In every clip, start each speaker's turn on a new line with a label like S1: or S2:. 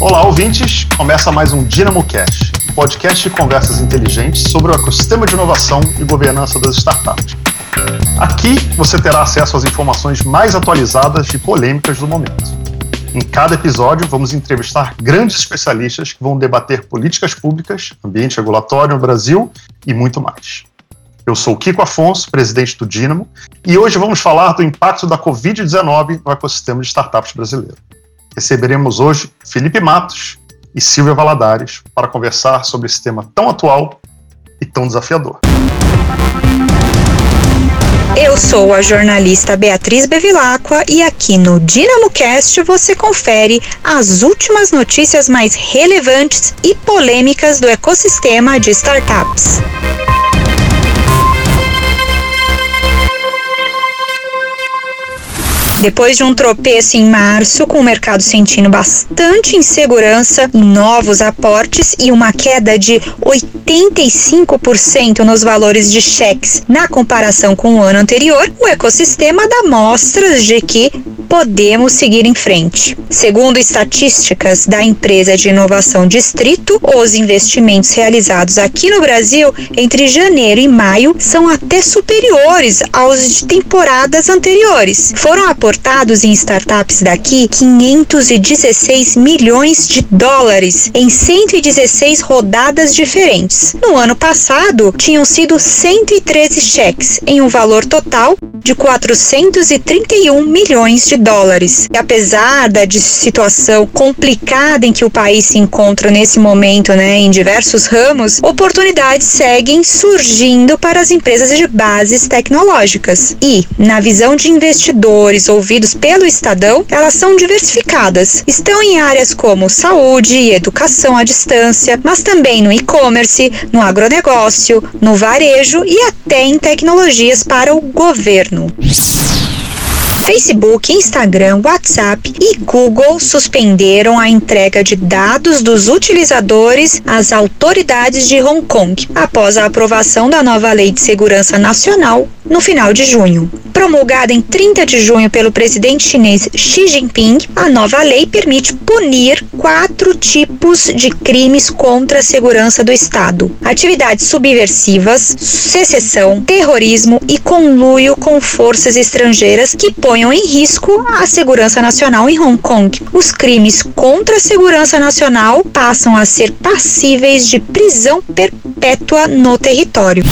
S1: Olá, ouvintes! Começa mais um Dynamo Cash, um podcast de conversas inteligentes sobre o ecossistema de inovação e governança das startups. Aqui você terá acesso às informações mais atualizadas e polêmicas do momento. Em cada episódio, vamos entrevistar grandes especialistas que vão debater políticas públicas, ambiente regulatório no Brasil e muito mais. Eu sou Kiko Afonso, presidente do Dynamo, e hoje vamos falar do impacto da Covid-19 no ecossistema de startups brasileiro. Receberemos hoje Felipe Matos e Silvia Valadares para conversar sobre esse tema tão atual e tão desafiador.
S2: Eu sou a jornalista Beatriz Bevilacqua e aqui no DinamoCast você confere as últimas notícias mais relevantes e polêmicas do ecossistema de startups. Depois de um tropeço em março, com o mercado sentindo bastante insegurança, novos aportes e uma queda de 85% nos valores de cheques na comparação com o ano anterior, o ecossistema dá mostras de que podemos seguir em frente. Segundo estatísticas da empresa de inovação Distrito, os investimentos realizados aqui no Brasil entre janeiro e maio são até superiores aos de temporadas anteriores. Foram aportados aportados em startups daqui 516 milhões de dólares em 116 rodadas diferentes. No ano passado, tinham sido 113 cheques, em um valor total de 431 milhões de dólares. E apesar da situação complicada em que o país se encontra nesse momento, né, em diversos ramos, oportunidades seguem surgindo para as empresas de bases tecnológicas. E, na visão de investidores ou ouvidos pelo Estadão, elas são diversificadas. Estão em áreas como saúde e educação à distância, mas também no e-commerce, no agronegócio, no varejo e até em tecnologias para o governo. Facebook, Instagram, WhatsApp e Google suspenderam a entrega de dados dos utilizadores às autoridades de Hong Kong, após a aprovação da nova Lei de Segurança Nacional no final de junho. Promulgada em 30 de junho pelo presidente chinês Xi Jinping, a nova lei permite punir quatro tipos de crimes contra a segurança do Estado: atividades subversivas, secessão, terrorismo e conluio com forças estrangeiras que ponham em risco a segurança nacional em Hong Kong. Os crimes contra a segurança nacional passam a ser passíveis de prisão perpétua no território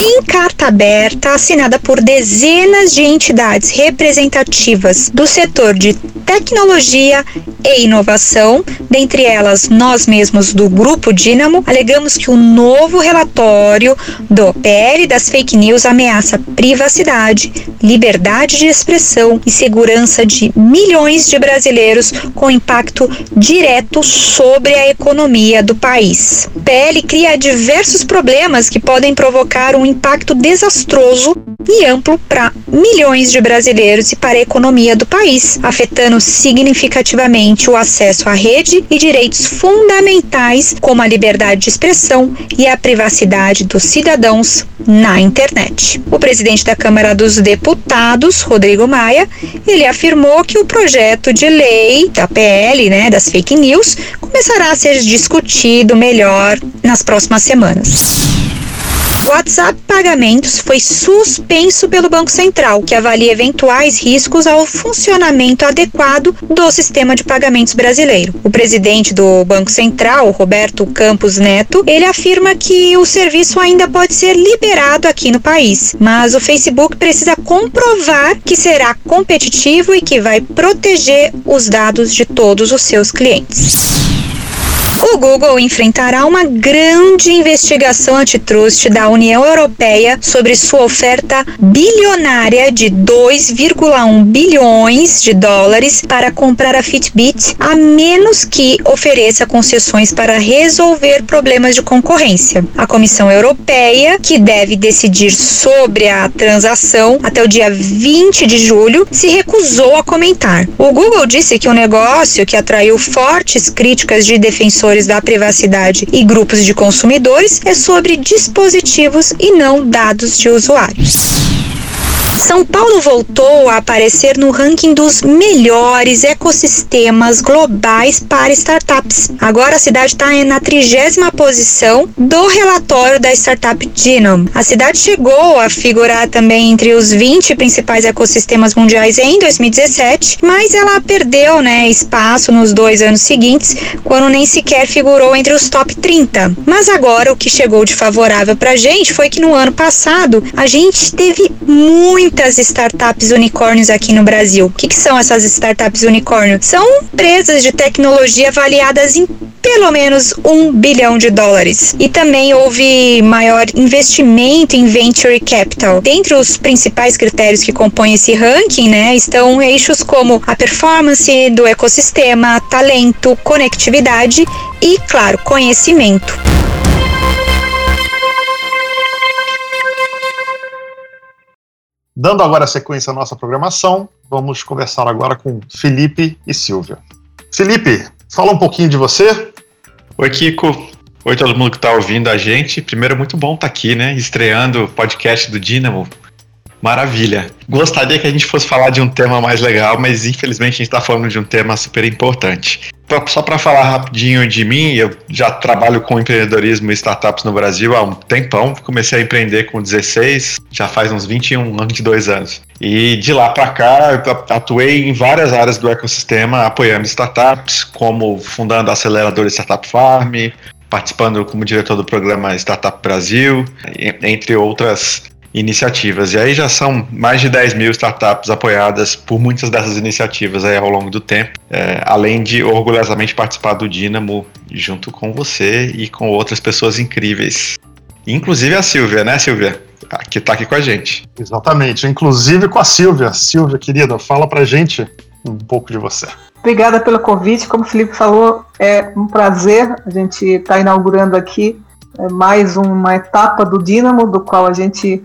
S2: em carta aberta assinada por dezenas de entidades representativas do setor de tecnologia e inovação, dentre elas nós mesmos do Grupo Dínamo, alegamos que o novo relatório do PL das fake news ameaça privacidade, liberdade de expressão e segurança de milhões de brasileiros com impacto direto sobre a economia do país. O PL cria diversos problemas que podem provocar um impacto desastroso e amplo para milhões de brasileiros e para a economia do país, afetando significativamente o acesso à rede e direitos fundamentais como a liberdade de expressão e a privacidade dos cidadãos na internet. O presidente da Câmara dos Deputados, Rodrigo Maia, ele afirmou que o projeto de lei da PL, né, das fake news, começará a ser discutido melhor nas próximas semanas. WhatsApp Pagamentos foi suspenso pelo Banco Central, que avalia eventuais riscos ao funcionamento adequado do sistema de pagamentos brasileiro. O presidente do Banco Central, Roberto Campos Neto, ele afirma que o serviço ainda pode ser liberado aqui no país, mas o Facebook precisa comprovar que será competitivo e que vai proteger os dados de todos os seus clientes. O Google enfrentará uma grande investigação antitrust da União Europeia sobre sua oferta bilionária de 2,1 bilhões de dólares para comprar a Fitbit, a menos que ofereça concessões para resolver problemas de concorrência. A Comissão Europeia, que deve decidir sobre a transação até o dia 20 de julho, se recusou a comentar. O Google disse que o negócio, que atraiu fortes críticas de defensores defensores da privacidade e grupos de consumidores é sobre dispositivos e não dados de usuários. São Paulo voltou a aparecer no ranking dos melhores ecossistemas globais para startups. Agora a cidade está na trigésima posição do relatório da startup Genome. A cidade chegou a figurar também entre os 20 principais ecossistemas mundiais em 2017, mas ela perdeu né, espaço nos dois anos seguintes, quando nem sequer figurou entre os top 30. Mas agora o que chegou de favorável para a gente foi que no ano passado a gente teve muitas startups unicórnios aqui no Brasil. O que, que são essas startups unicórnio? São empresas de tecnologia avaliadas em pelo menos um bilhão de dólares. E também houve maior investimento em venture capital. Dentre os principais critérios que compõem esse ranking, né, estão eixos como a performance do ecossistema, talento, conectividade e, claro, conhecimento.
S1: Dando agora sequência à nossa programação, vamos conversar agora com Felipe e Silvia. Felipe, fala um pouquinho de você.
S3: Oi, Kiko. Oi, todo mundo que está ouvindo a gente. Primeiro, muito bom estar tá aqui, né? Estreando o podcast do Dynamo. Maravilha. Gostaria que a gente fosse falar de um tema mais legal, mas infelizmente a gente está falando de um tema super importante. Só para falar rapidinho de mim, eu já trabalho com empreendedorismo e startups no Brasil há um tempão. Comecei a empreender com 16, já faz uns 21, 22 anos. E de lá para cá, atuei em várias áreas do ecossistema, apoiando startups, como fundando a aceleradora Startup Farm, participando como diretor do programa Startup Brasil, entre outras iniciativas. E aí já são mais de 10 mil startups apoiadas por muitas dessas iniciativas aí ao longo do tempo, é, além de orgulhosamente participar do Dynamo junto com você e com outras pessoas incríveis. Inclusive a Silvia, né, Silvia? Que está aqui com a gente.
S1: Exatamente, inclusive com a Silvia. Silvia, querida, fala pra gente um pouco de você.
S4: Obrigada pelo convite. Como o Felipe falou, é um prazer a gente estar tá inaugurando aqui é, mais uma etapa do Dínamo, do qual a gente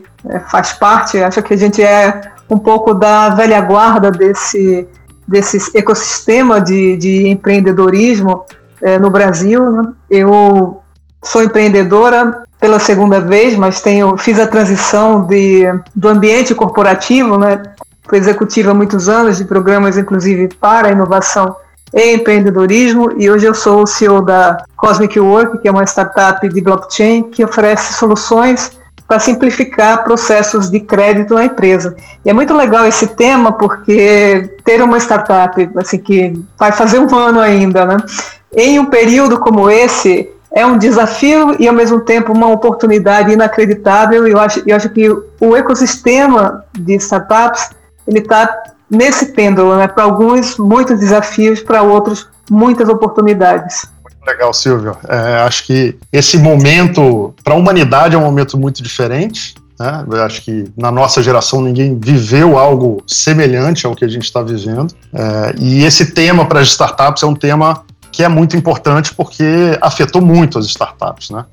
S4: faz parte. Acho que a gente é um pouco da velha guarda desse, desse ecossistema de, de empreendedorismo é, no Brasil. Né? Eu sou empreendedora pela segunda vez, mas tenho, fiz a transição de, do ambiente corporativo, né? fui executiva há muitos anos de programas, inclusive, para inovação e empreendedorismo, e hoje eu sou o CEO da Cosmic Work, que é uma startup de blockchain que oferece soluções para simplificar processos de crédito na empresa. E é muito legal esse tema porque ter uma startup assim que vai fazer um ano ainda, né? Em um período como esse é um desafio e ao mesmo tempo uma oportunidade inacreditável. E eu acho, eu acho que o ecossistema de startups ele está nesse pêndulo, né? Para alguns muitos desafios, para outros muitas oportunidades.
S1: Legal, Silvio. É, acho que esse momento, para a humanidade, é um momento muito diferente. Né? Eu acho que na nossa geração ninguém viveu algo semelhante ao que a gente está vivendo. É, e esse tema para as startups é um tema que é muito importante porque afetou muito as startups. Né?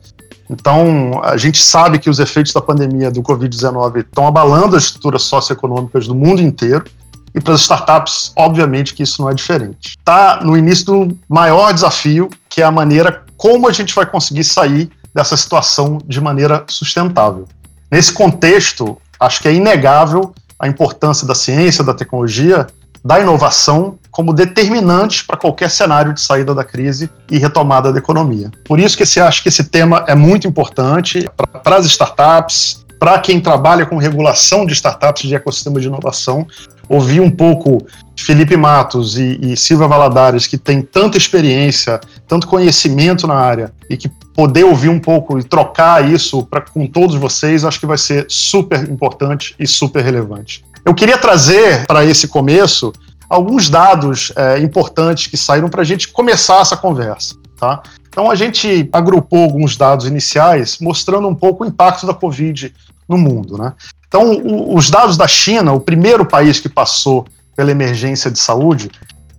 S1: Então, a gente sabe que os efeitos da pandemia do Covid-19 estão abalando as estruturas socioeconômicas do mundo inteiro. E para as startups, obviamente que isso não é diferente. Está no início do maior desafio, que é a maneira como a gente vai conseguir sair dessa situação de maneira sustentável. Nesse contexto, acho que é inegável a importância da ciência, da tecnologia, da inovação como determinantes para qualquer cenário de saída da crise e retomada da economia. Por isso que se acho que esse tema é muito importante para as startups, para quem trabalha com regulação de startups de ecossistema de inovação, ouvir um pouco Felipe Matos e, e Silvia Valadares, que tem tanta experiência, tanto conhecimento na área, e que poder ouvir um pouco e trocar isso pra, com todos vocês, acho que vai ser super importante e super relevante. Eu queria trazer para esse começo alguns dados é, importantes que saíram para a gente começar essa conversa. Tá? Então a gente agrupou alguns dados iniciais mostrando um pouco o impacto da Covid no mundo. Né? Então, o, os dados da China, o primeiro país que passou pela emergência de saúde,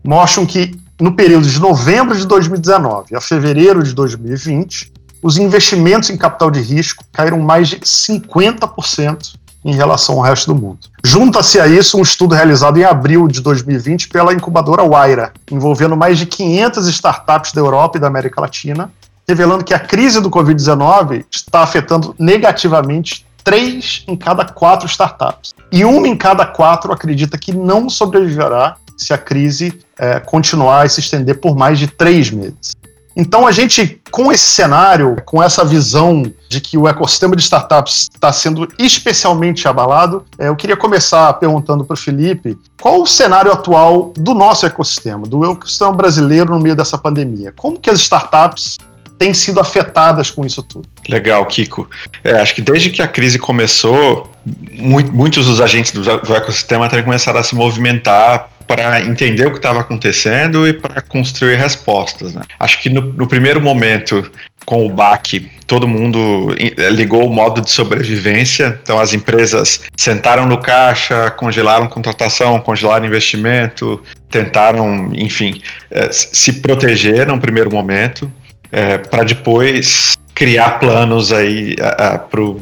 S1: mostram que no período de novembro de 2019 a fevereiro de 2020, os investimentos em capital de risco caíram mais de 50% em relação ao resto do mundo. Junta-se a isso um estudo realizado em abril de 2020 pela incubadora Waira, envolvendo mais de 500 startups da Europa e da América Latina, revelando que a crise do Covid-19 está afetando negativamente três em cada quatro startups. E uma em cada quatro acredita que não sobreviverá se a crise é, continuar a se estender por mais de três meses. Então, a gente, com esse cenário, com essa visão de que o ecossistema de startups está sendo especialmente abalado, é, eu queria começar perguntando para o Felipe qual o cenário atual do nosso ecossistema, do ecossistema brasileiro no meio dessa pandemia. Como que as startups têm sido afetadas com isso tudo?
S3: Legal, Kiko. É, acho que desde que a crise começou, muitos dos agentes do, do ecossistema também começaram a se movimentar para entender o que estava acontecendo e para construir respostas. Né? Acho que no, no, primeiro momento, com o BAC, todo mundo eh, ligou o modo de sobrevivência, então as empresas sentaram no caixa, congelaram contratação, congelaram investimento, tentaram, enfim, eh, se proteger no primeiro momento, é, para depois criar planos aí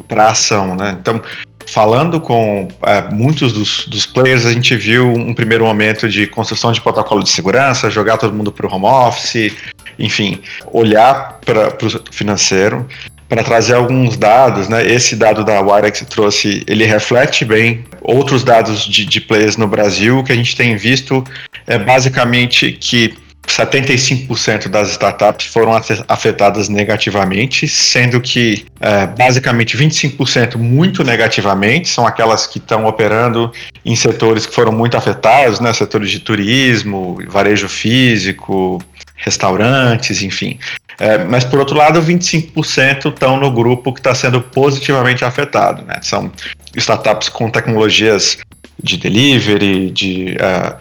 S3: para ação, né? Então, falando com é, muitos dos, dos, players, a gente viu um primeiro momento de construção de protocolo de segurança, jogar todo mundo para o home office, enfim, olhar para o financeiro para trazer alguns dados, né? Esse dado da Wirex trouxe, ele reflete bem outros dados de, de players no Brasil que a gente tem visto é basicamente que 75% das startups foram afetadas negativamente, sendo que é, basicamente 25% muito negativamente, são aquelas que estão operando em setores que foram muito afetados, né, setores de turismo, varejo físico, restaurantes, enfim. É, mas por outro lado, 25% estão no grupo que está sendo positivamente afetado. Né? São startups com tecnologias de delivery, de uh,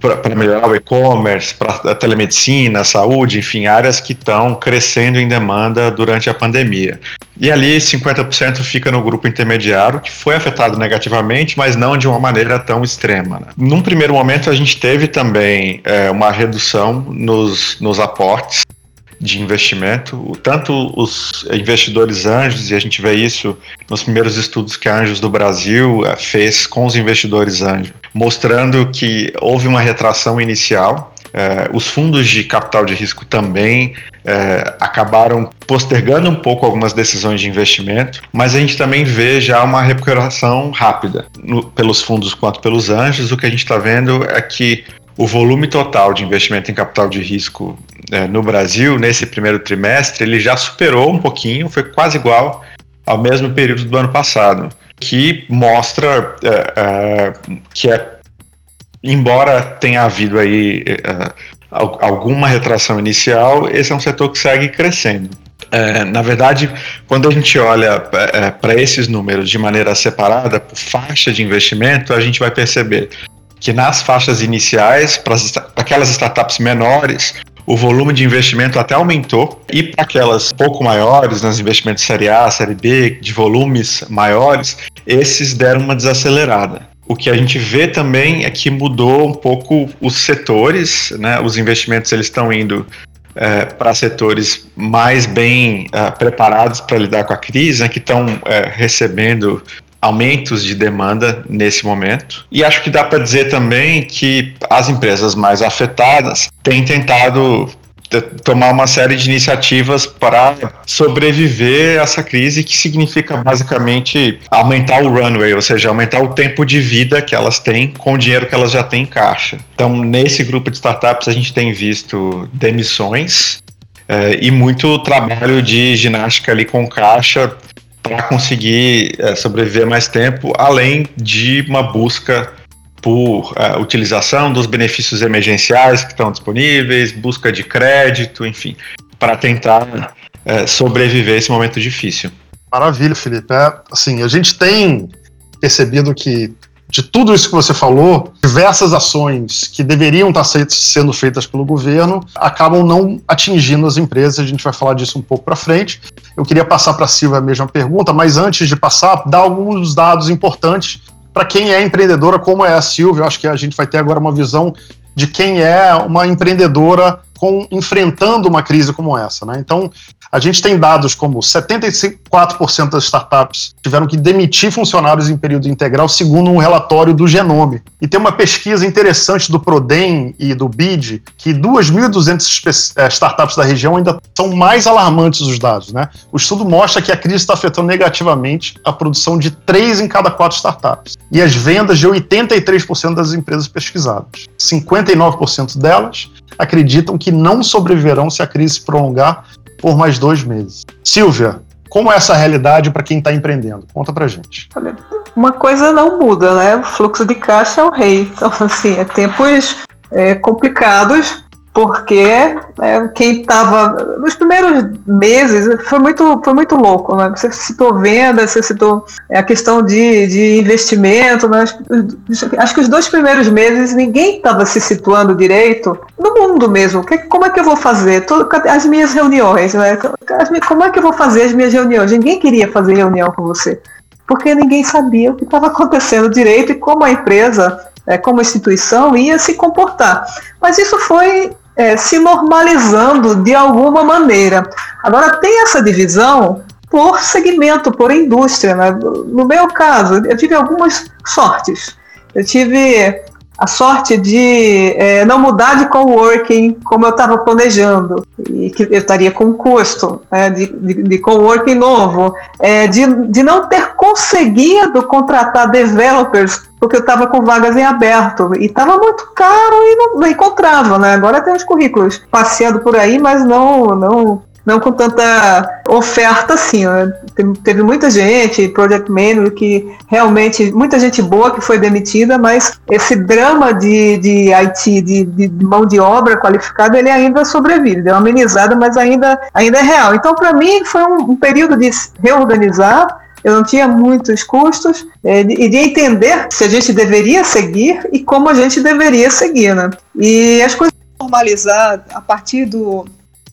S3: para melhorar o e-commerce, para a telemedicina, saúde, enfim, áreas que estão crescendo em demanda durante a pandemia. E ali 50% fica no grupo intermediário, que foi afetado negativamente, mas não de uma maneira tão extrema. Né? Num primeiro momento, a gente teve também é, uma redução nos, nos aportes de investimento, tanto os investidores anjos, e a gente vê isso nos primeiros estudos que a Anjos do Brasil eh, fez com os investidores anjos, mostrando que houve uma retração inicial. Eh, os fundos de capital de risco também eh, acabaram postergando um pouco algumas decisões de investimento, mas a gente também vê já uma recuperação rápida, no, pelos fundos quanto pelos anjos. O que a gente está vendo é que o volume total de investimento em capital de risco é, no Brasil, nesse primeiro trimestre, ele já superou um pouquinho, foi quase igual ao mesmo período do ano passado, que mostra é, é, que, é, embora tenha havido aí é, alguma retração inicial, esse é um setor que segue crescendo. É, na verdade, quando a gente olha é, para esses números de maneira separada, por faixa de investimento, a gente vai perceber que nas faixas iniciais, para aquelas startups menores, o volume de investimento até aumentou e para aquelas pouco maiores, nos investimentos série A, série B, de volumes maiores, esses deram uma desacelerada. O que a gente vê também é que mudou um pouco os setores, né? Os investimentos eles estão indo é, para setores mais bem é, preparados para lidar com a crise, né, que estão é, recebendo aumentos de demanda nesse momento. E acho que dá para dizer também que as empresas mais afetadas têm tentado tomar uma série de iniciativas para sobreviver a essa crise, que significa basicamente aumentar o runway, ou seja, aumentar o tempo de vida que elas têm com o dinheiro que elas já têm em caixa. Então, nesse grupo de startups, a gente tem visto demissões é, e muito trabalho de ginástica ali com caixa para conseguir é, sobreviver mais tempo, além de uma busca por é, utilização dos benefícios emergenciais que estão disponíveis, busca de crédito, enfim, para tentar é, sobreviver esse momento difícil.
S1: Maravilha, Felipe. É, assim, a gente tem percebido que de tudo isso que você falou, diversas ações que deveriam estar sendo feitas pelo governo acabam não atingindo as empresas. A gente vai falar disso um pouco para frente. Eu queria passar para a Silvia a mesma pergunta, mas antes de passar, dar alguns dados importantes para quem é empreendedora, como é a Silvia. Eu acho que a gente vai ter agora uma visão de quem é uma empreendedora com enfrentando uma crise como essa. Né? Então, a gente tem dados como 74% das startups tiveram que demitir funcionários em período integral, segundo um relatório do Genome. E tem uma pesquisa interessante do Prodem e do BID, que 2.200 eh, startups da região ainda são mais alarmantes os dados. Né? O estudo mostra que a crise está afetando negativamente a produção de 3 em cada 4 startups e as vendas de 83% das empresas pesquisadas. 59% delas acreditam que não sobreviverão se a crise se prolongar por mais dois meses. Silvia, como é essa realidade para quem está empreendendo? Conta para gente.
S4: Uma coisa não muda, né? O fluxo de caixa é o rei. Então, assim, é tempos é, complicados porque é, quem estava nos primeiros meses foi muito foi muito louco né? você citou venda você citou é, a questão de, de investimento né? acho que os dois primeiros meses ninguém estava se situando direito no mundo mesmo que, como é que eu vou fazer Todo, as minhas reuniões né? como é que eu vou fazer as minhas reuniões ninguém queria fazer reunião com você porque ninguém sabia o que estava acontecendo direito e como a empresa é, como instituição ia se comportar. Mas isso foi é, se normalizando de alguma maneira. Agora, tem essa divisão por segmento, por indústria. Né? No meu caso, eu tive algumas sortes. Eu tive a sorte de é, não mudar de coworking como eu estava planejando. E que eu estaria com custo né, de, de, de coworking novo, é, de, de não ter conseguido contratar developers porque eu estava com vagas em aberto. E estava muito caro e não, não, encontrava, né? Agora tem os currículos passeando por aí, mas não não não com tanta oferta assim. Né? Teve muita gente, project manager, que realmente, muita gente boa que foi demitida, mas esse drama de, de IT, de, de mão de obra qualificada, ele ainda sobrevive, deu uma amenizada, mas ainda, ainda é real. Então, para mim, foi um, um período de reorganizar eu não tinha muitos custos é, e de entender se a gente deveria seguir e como a gente deveria seguir, né? E as coisas normalizar a partir do,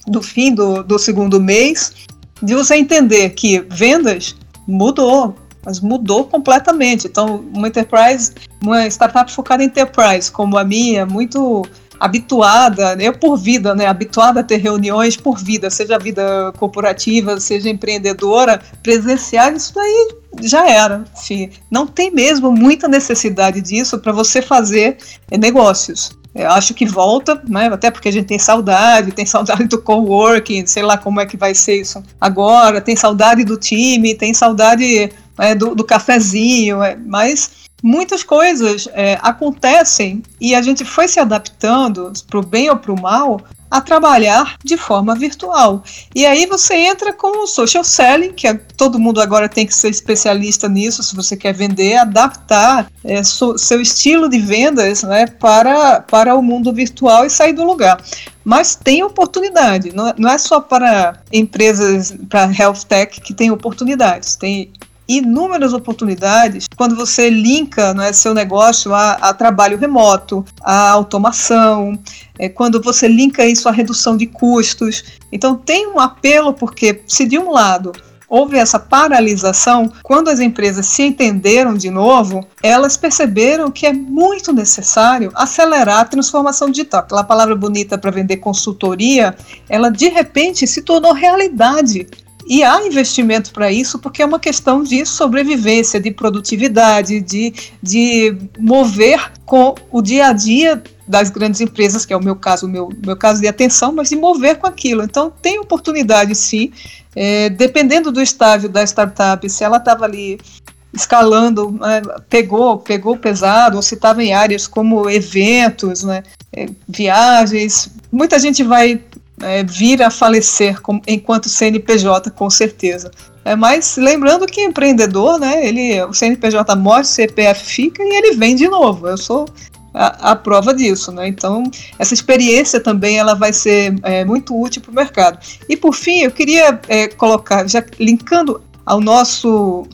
S4: do fim do, do segundo mês, de você entender que vendas mudou, mas mudou completamente. Então, uma enterprise, uma startup focada em enterprise, como a minha, muito habituada, eu por vida, né, habituada a ter reuniões por vida, seja vida corporativa, seja empreendedora, presencial, isso daí já era. Enfim, não tem mesmo muita necessidade disso para você fazer negócios. Eu acho que volta, né? até porque a gente tem saudade, tem saudade do coworking, sei lá como é que vai ser isso agora, tem saudade do time, tem saudade é, do, do, cafezinho, é, mas muitas coisas é, acontecem e a gente foi se adaptando para o bem ou para o mal a trabalhar de forma virtual. E aí você entra com o social selling, que é, todo mundo agora tem que ser especialista nisso, se você quer vender, adaptar é, so, seu estilo de vendas né, para, para o mundo virtual e sair do lugar. Mas tem oportunidade, não, não é só para empresas, para health tech que tem oportunidades, tem inúmeras oportunidades quando você linka é, seu negócio a, a trabalho remoto, a automação, é, quando você linka isso à redução de custos. Então tem um apelo porque se de um lado houve essa paralisação, quando as empresas se entenderam de novo, elas perceberam que é muito necessário acelerar a transformação digital. Aquela palavra bonita para vender consultoria, ela de repente se tornou realidade e há investimento para isso porque é uma questão de sobrevivência, de produtividade, de, de mover com o dia a dia das grandes empresas, que é o meu caso, o meu, meu caso de atenção, mas de mover com aquilo. Então, tem oportunidade sim, é, dependendo do estágio da startup, se ela estava ali escalando, né, pegou, pegou pesado, ou se estava em áreas como eventos, né, é, viagens, muita gente vai é, vir a falecer com, enquanto CNPJ, com certeza. É, mas lembrando que empreendedor, né, ele, o CNPJ morre, o CPF fica e ele vem de novo. Eu sou a, a prova disso, né? Então essa experiência também ela vai ser é, muito útil para o mercado. E por fim, eu queria é, colocar, já linkando ao nosso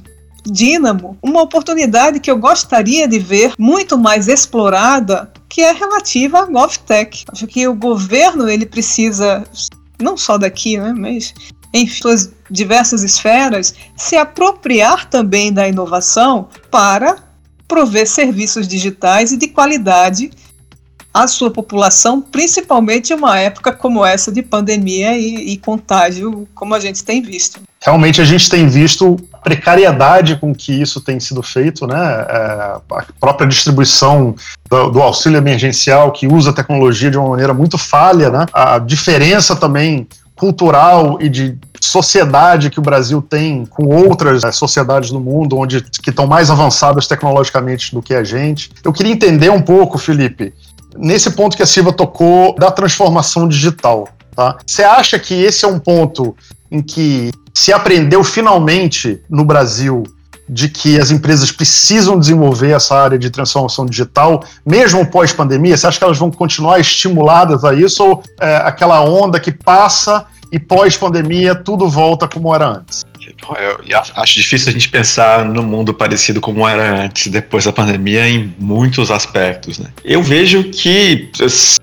S4: Dínamo, uma oportunidade que eu gostaria de ver muito mais explorada, que é relativa à GovTech. Acho que o governo ele precisa, não só daqui, né, mas em suas diversas esferas, se apropriar também da inovação para prover serviços digitais e de qualidade a sua população, principalmente em uma época como essa de pandemia e, e contágio, como a gente tem visto.
S1: Realmente a gente tem visto precariedade com que isso tem sido feito, né? É, a própria distribuição do, do, auxílio emergencial que usa a tecnologia de uma maneira muito falha, né? A diferença também cultural e de sociedade que o Brasil tem com outras né, sociedades no mundo, onde que estão mais avançadas tecnologicamente do que a gente. Eu queria entender um pouco, Felipe, nesse ponto que a Silva tocou da transformação digital. Tá? Você acha que esse é um ponto em que se aprendeu finalmente no Brasil de que as empresas precisam desenvolver essa área de transformação digital, mesmo pós-pandemia? Você acha que elas vão continuar estimuladas a isso ou é, aquela onda que passa e pós-pandemia tudo volta como era antes?
S3: Eu acho difícil a gente pensar no mundo parecido como era antes, depois da pandemia, em muitos aspectos. Né? Eu vejo que,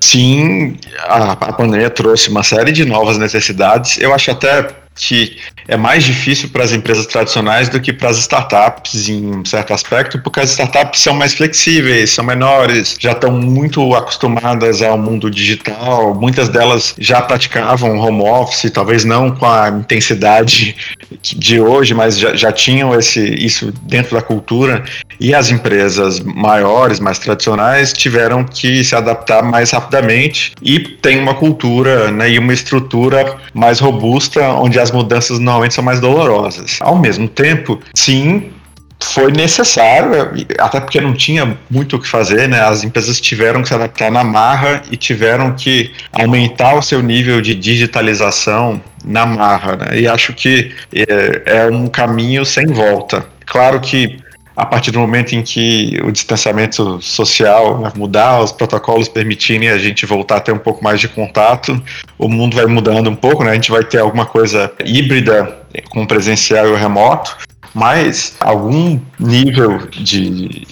S3: sim, a, a pandemia trouxe uma série de novas necessidades. Eu acho até que é mais difícil para as empresas tradicionais do que para as startups em um certo aspecto, porque as startups são mais flexíveis, são menores, já estão muito acostumadas ao mundo digital, muitas delas já praticavam home office, talvez não com a intensidade de hoje, mas já, já tinham esse, isso dentro da cultura, e as empresas maiores, mais tradicionais, tiveram que se adaptar mais rapidamente e tem uma cultura né, e uma estrutura mais robusta, onde as mudanças normalmente são mais dolorosas. Ao mesmo tempo, sim, foi necessário, até porque não tinha muito o que fazer, né? As empresas tiveram que se adaptar na marra e tiveram que aumentar o seu nível de digitalização na marra, né? E acho que é, é um caminho sem volta. Claro que a partir do momento em que o distanciamento social vai mudar, os protocolos permitirem a gente voltar a ter um pouco mais de contato, o mundo vai mudando um pouco, né? A gente vai ter alguma coisa híbrida com presencial e remoto, mas algum nível de,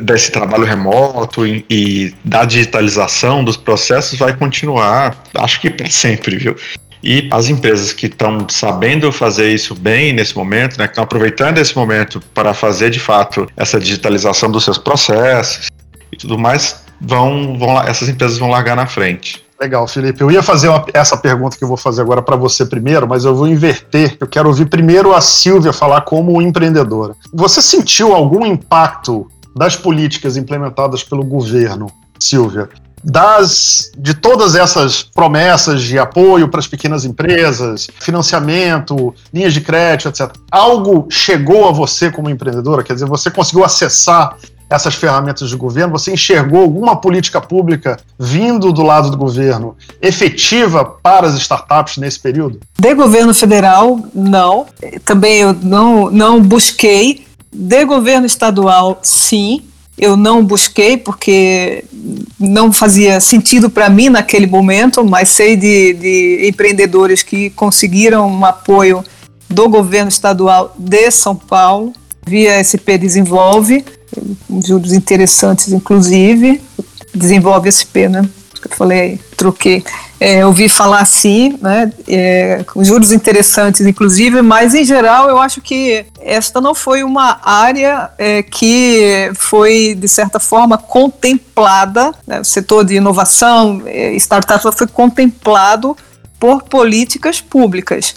S3: desse trabalho remoto e, e da digitalização dos processos vai continuar, acho que para sempre, viu? E as empresas que estão sabendo fazer isso bem nesse momento, né, que estão aproveitando esse momento para fazer de fato essa digitalização dos seus processos e tudo mais, vão, vão essas empresas vão largar na frente.
S1: Legal, Felipe. Eu ia fazer uma, essa pergunta que eu vou fazer agora para você primeiro, mas eu vou inverter. Eu quero ouvir primeiro a Silvia falar como empreendedora. Você sentiu algum impacto das políticas implementadas pelo governo, Silvia, das de todas essas promessas de apoio para as pequenas empresas, financiamento, linhas de crédito, etc. Algo chegou a você como empreendedora? Quer dizer, você conseguiu acessar essas ferramentas do governo? Você enxergou alguma política pública vindo do lado do governo efetiva para as startups nesse período?
S4: De governo federal, não. Também eu não, não busquei. De governo estadual, sim eu não busquei porque não fazia sentido para mim naquele momento, mas sei de, de empreendedores que conseguiram um apoio do governo estadual de São Paulo, via SP Desenvolve, juros interessantes inclusive, desenvolve SP, né? Eu falei, troquei é, ouvi falar assim, né, é, com juros interessantes, inclusive, mas em geral eu acho que esta não foi uma área é, que foi, de certa forma, contemplada, né, o setor de inovação, é, startup foi contemplado por políticas públicas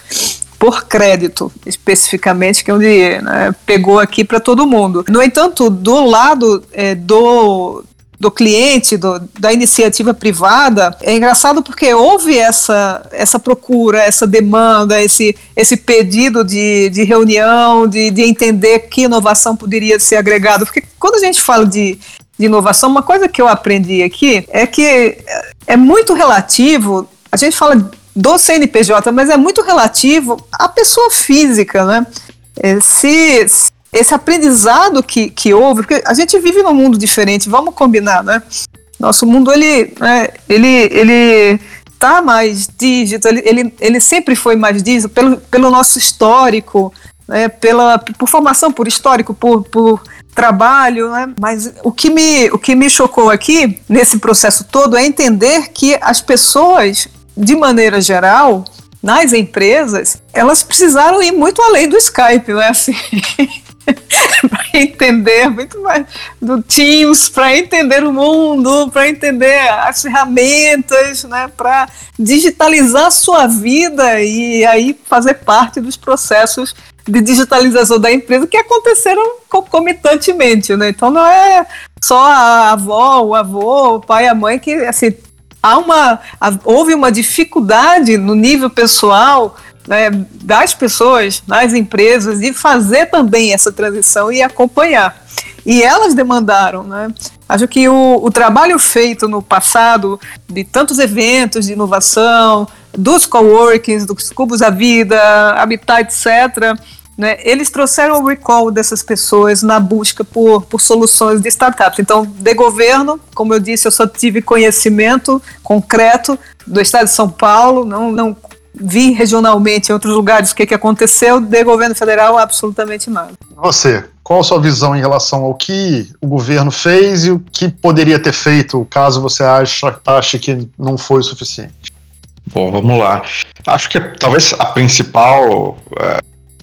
S4: por crédito, especificamente, que é onde né, pegou aqui para todo mundo. No entanto, do lado é, do, do cliente, do, da iniciativa privada, é engraçado porque houve essa, essa procura, essa demanda, esse, esse pedido de, de reunião, de, de entender que inovação poderia ser agregada. Porque quando a gente fala de, de inovação, uma coisa que eu aprendi aqui é que é muito relativo, a gente fala do CNPJ, mas é muito relativo à pessoa física, né? É, se, esse aprendizado que, que houve, porque a gente vive num mundo diferente, vamos combinar, né? Nosso mundo, ele, né, ele, ele tá mais dígito, ele, ele, ele sempre foi mais dígito pelo, pelo nosso histórico, né, pela, por formação, por histórico, por, por trabalho, né? Mas o que, me, o que me chocou aqui, nesse processo todo, é entender que as pessoas, de maneira geral, nas empresas, elas precisaram ir muito além do Skype, né? Assim, para entender muito mais do Teams, para entender o mundo, para entender as ferramentas, né, para digitalizar a sua vida e aí fazer parte dos processos de digitalização da empresa que aconteceram concomitantemente, né? Então não é só a avó, o avô, o pai, a mãe que assim há uma houve uma dificuldade no nível pessoal né, das pessoas, das empresas, de fazer também essa transição e acompanhar. E elas demandaram, né? Acho que o, o trabalho feito no passado de tantos eventos de inovação, dos coworkings, dos cubos da vida, Habitat, etc., né, eles trouxeram o recall dessas pessoas na busca por, por soluções de startups. Então, de governo, como eu disse, eu só tive conhecimento concreto do estado de São Paulo, não, não vi regionalmente em outros lugares o que, que aconteceu, de governo federal, absolutamente nada.
S1: Você, qual a sua visão em relação ao que o governo fez e o que poderia ter feito, caso você acha, ache que não foi o suficiente?
S3: Bom, vamos lá. Acho que talvez a principal é,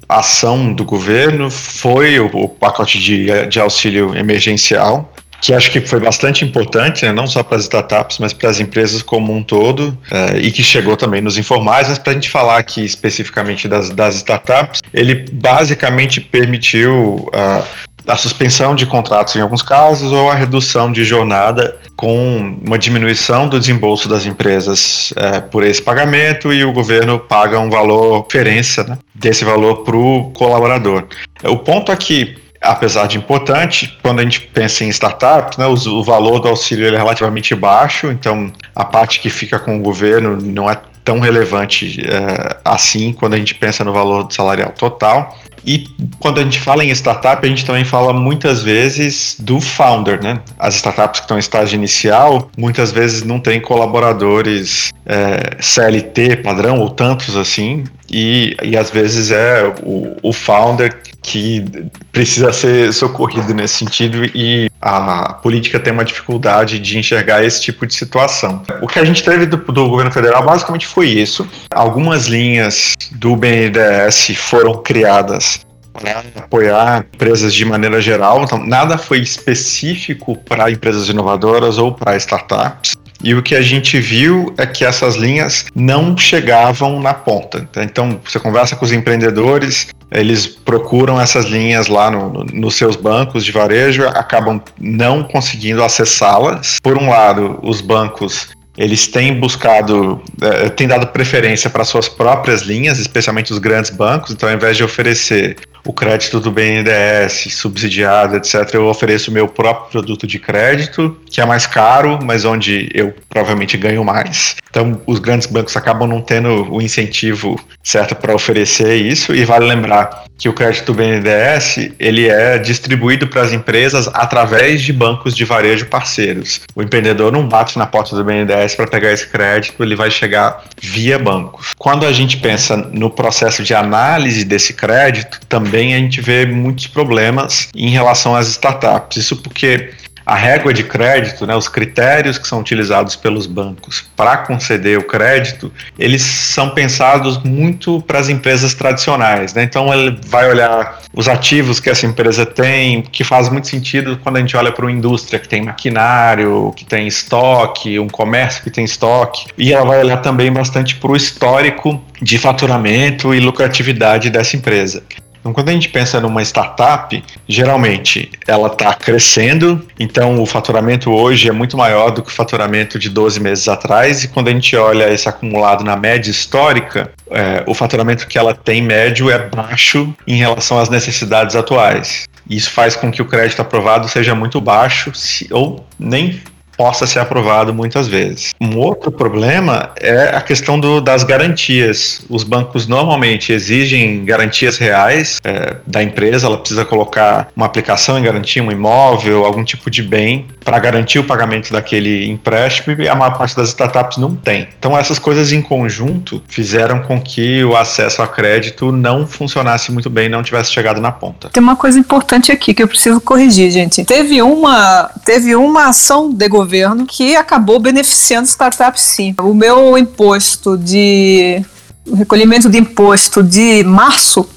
S3: ação do governo foi o, o pacote de, de auxílio emergencial, que acho que foi bastante importante, né, não só para as startups, mas para as empresas como um todo, é, e que chegou também nos informais, mas para a gente falar aqui especificamente das, das startups, ele basicamente permitiu uh, a suspensão de contratos em alguns casos ou a redução de jornada com uma diminuição do desembolso das empresas é, por esse pagamento e o governo paga um valor diferença né, desse valor para o colaborador. O ponto aqui apesar de importante, quando a gente pensa em startups, né, o, o valor do auxílio é relativamente baixo, então a parte que fica com o governo não é tão relevante é, assim quando a gente pensa no valor salarial total. E quando a gente fala em startup, a gente também fala muitas vezes do founder, né? As startups que estão em estágio inicial, muitas vezes não têm colaboradores é, CLT padrão ou tantos assim, e, e às vezes é o, o founder que precisa ser socorrido nesse sentido e a política tem uma dificuldade de enxergar esse tipo de situação. O que a gente teve do, do governo federal basicamente foi isso. Algumas linhas do BNDES foram criadas para apoiar empresas de maneira geral, então nada foi específico para empresas inovadoras ou para startups. E o que a gente viu é que essas linhas não chegavam na ponta. Então, você conversa com os empreendedores, eles procuram essas linhas lá no, no, nos seus bancos de varejo, acabam não conseguindo acessá-las. Por um lado, os bancos eles têm buscado, é, têm dado preferência para suas próprias linhas, especialmente os grandes bancos. Então, ao invés de oferecer o crédito do BNDES, subsidiado, etc., eu ofereço o meu próprio produto de crédito, que é mais caro, mas onde eu provavelmente ganho mais. Então, os grandes bancos acabam não tendo o incentivo certo para oferecer isso, e vale lembrar que o crédito do BNDES ele é distribuído para as empresas através de bancos de varejo parceiros. O empreendedor não bate na porta do BNDES para pegar esse crédito, ele vai chegar via bancos. Quando a gente pensa no processo de análise desse crédito, também também a gente vê muitos problemas em relação às startups. Isso porque a régua de crédito, né, os critérios que são utilizados pelos bancos para conceder o crédito, eles são pensados muito para as empresas tradicionais. Né? Então ele vai olhar os ativos que essa empresa tem, que faz muito sentido quando a gente olha para uma indústria que tem maquinário, que tem estoque, um comércio que tem estoque, e ela vai olhar também bastante para o histórico de faturamento e lucratividade dessa empresa. Então, quando a gente pensa numa startup, geralmente ela está crescendo, então o faturamento hoje é muito maior do que o faturamento de 12 meses atrás, e quando a gente olha esse acumulado na média histórica, é, o faturamento que ela tem médio é baixo em relação às necessidades atuais. Isso faz com que o crédito aprovado seja muito baixo, se, ou nem possa ser aprovado muitas vezes. Um outro problema é a questão do, das garantias. Os bancos normalmente exigem garantias reais é, da empresa, ela precisa colocar uma aplicação em garantia, um imóvel, algum tipo de bem para garantir o pagamento daquele empréstimo e a maior parte das startups não tem. Então essas coisas em conjunto fizeram com que o acesso a crédito não funcionasse muito bem, não tivesse chegado na ponta.
S4: Tem uma coisa importante aqui que eu preciso corrigir, gente. Teve uma, teve uma ação de governo governo que acabou beneficiando startups sim. O meu imposto de o recolhimento de imposto de março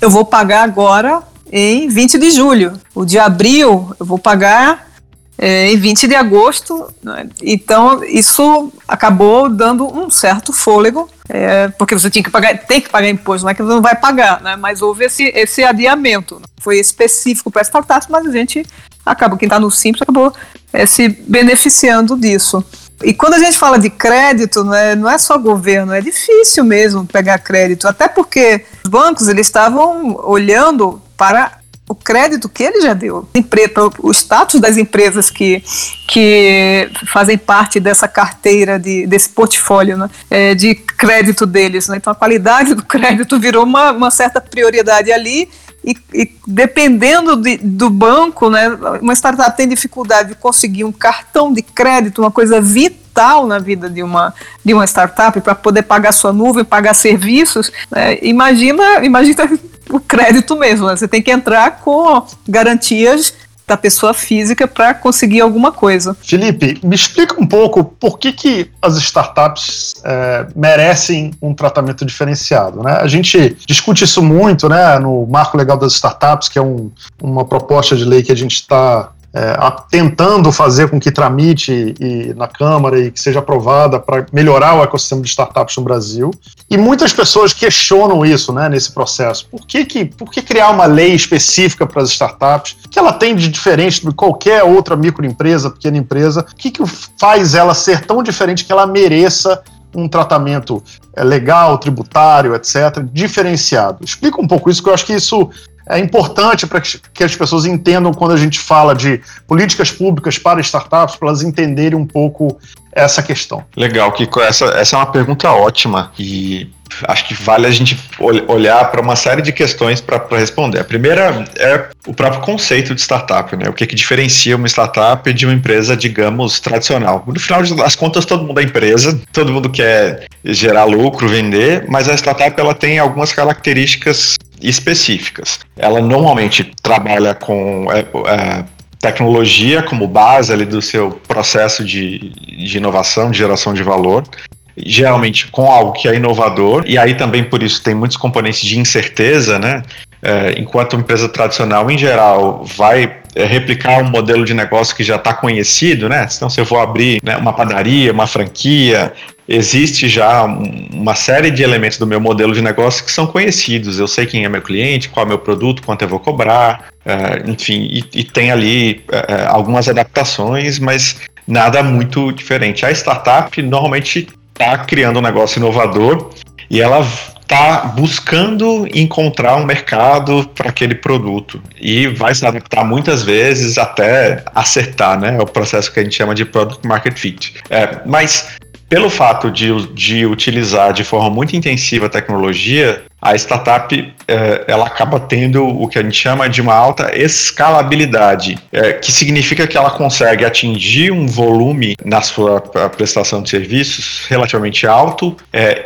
S4: eu vou pagar agora em 20 de julho. O de abril eu vou pagar é, em 20 de agosto. Né? Então, isso acabou dando um certo fôlego, é, porque você tinha que pagar, tem que pagar imposto, não é que não vai pagar, né? mas houve esse, esse adiamento. Foi específico para startups, mas a gente acaba, quem está no Simples acabou é, se beneficiando disso. E quando a gente fala de crédito, né, não é só governo, é difícil mesmo pegar crédito, até porque os bancos eles estavam olhando para o crédito que ele já deu, o status das empresas que, que fazem parte dessa carteira, de, desse portfólio né, é, de crédito deles. Né? Então a qualidade do crédito virou uma, uma certa prioridade ali e, e, dependendo de, do banco, né, uma startup tem dificuldade de conseguir um cartão de crédito, uma coisa vital na vida de uma, de uma startup para poder pagar sua nuvem, pagar serviços. Né, imagina, imagina o crédito mesmo. Né, você tem que entrar com garantias da pessoa física para conseguir alguma coisa.
S1: Felipe, me explica um pouco por que, que as startups é, merecem um tratamento diferenciado. Né? A gente discute isso muito né, no Marco Legal das Startups, que é um, uma proposta de lei que a gente está é, tentando fazer com que tramite e, na Câmara e que seja aprovada para melhorar o ecossistema de startups no Brasil. E muitas pessoas questionam isso né, nesse processo. Por que, que, por que criar uma lei específica para as startups? Que ela tem de diferente de qualquer outra microempresa, pequena empresa? O que, que faz ela ser tão diferente que ela mereça um tratamento é, legal, tributário, etc., diferenciado. Explica um pouco isso, que eu acho que isso é importante para que as pessoas entendam quando a gente fala de políticas públicas para startups, para elas entenderem um pouco essa questão.
S3: Legal, Kiko. Essa, essa é uma pergunta ótima e acho que vale a gente olhar para uma série de questões para responder. A primeira é o próprio conceito de startup, né? O que, que diferencia uma startup de uma empresa, digamos, tradicional. No final das contas, todo mundo é empresa, todo mundo quer gerar lucro, vender, mas a startup ela tem algumas características específicas. Ela normalmente trabalha com é, é, tecnologia como base ali do seu processo de, de inovação, de geração de valor geralmente com algo que é inovador, e aí também por isso tem muitos componentes de incerteza, né? É, enquanto uma empresa tradicional, em geral, vai é, replicar um modelo de negócio que já está conhecido, né? Então, se eu vou abrir né, uma padaria, uma franquia, existe já uma série de elementos do meu modelo de negócio que são conhecidos. Eu sei quem é meu cliente, qual é meu produto, quanto eu vou cobrar, é, enfim, e, e, tem ali é algumas adaptações, mas nada muito diferente. A startup normalmente está criando um negócio inovador e ela está buscando encontrar um mercado para aquele produto e vai se adaptar muitas vezes até acertar, né? É o processo que a gente chama de product market fit. É, mas pelo fato de, de utilizar de forma muito intensiva a tecnologia, a startup é, ela acaba tendo o que a gente chama de uma alta escalabilidade, é, que significa que ela consegue atingir um volume na sua prestação de serviços relativamente alto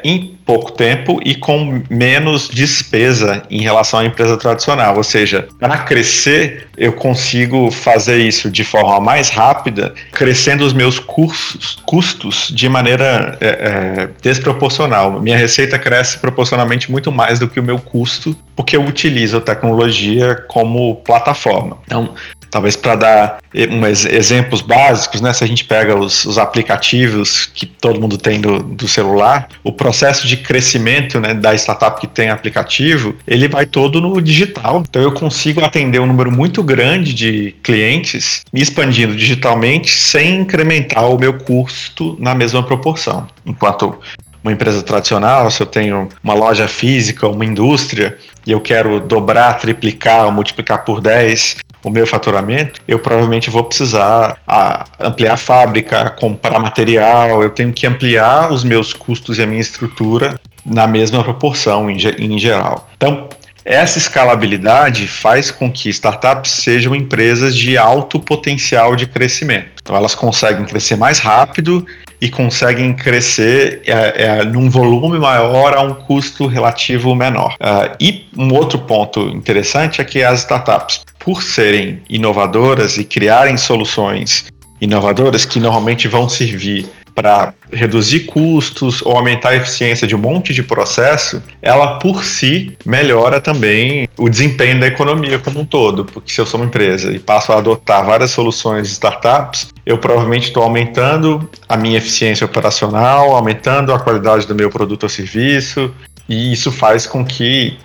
S3: em pouco tempo e com menos despesa em relação à empresa tradicional. Ou seja, para crescer, eu consigo fazer isso de forma mais rápida, crescendo os meus custos, custos de maneira é, é, desproporcional. Minha receita cresce proporcionalmente muito mais mais do que o meu custo, porque eu utilizo a tecnologia como plataforma. Então, talvez para dar um, exemplos básicos, né, se a gente pega os, os, aplicativos que todo mundo tem do, do celular, o processo de crescimento né, da startup que tem aplicativo, ele vai todo no digital. Então eu consigo atender um número muito grande de clientes, me expandindo digitalmente sem incrementar o meu custo na mesma proporção. Enquanto uma empresa tradicional, se eu tenho uma loja física, uma indústria, e eu quero dobrar, triplicar ou multiplicar por 10 o meu faturamento, eu provavelmente vou precisar a, ampliar a fábrica, comprar material, eu tenho que ampliar os meus custos e a minha estrutura na mesma proporção em, em geral. Então, essa escalabilidade faz com que startups sejam empresas de alto potencial de crescimento. Então, elas conseguem crescer mais rápido e conseguem crescer é, é, num volume maior a um custo relativo menor. Uh, e um outro ponto interessante é que as startups, por serem inovadoras e criarem soluções inovadoras que normalmente vão servir para reduzir custos ou aumentar a eficiência de um monte de processo, ela por si melhora também o desempenho da economia como um todo. Porque se eu sou uma empresa e passo a adotar várias soluções de startups, eu provavelmente estou aumentando a minha eficiência operacional, aumentando a qualidade do meu produto ou serviço, e isso faz com que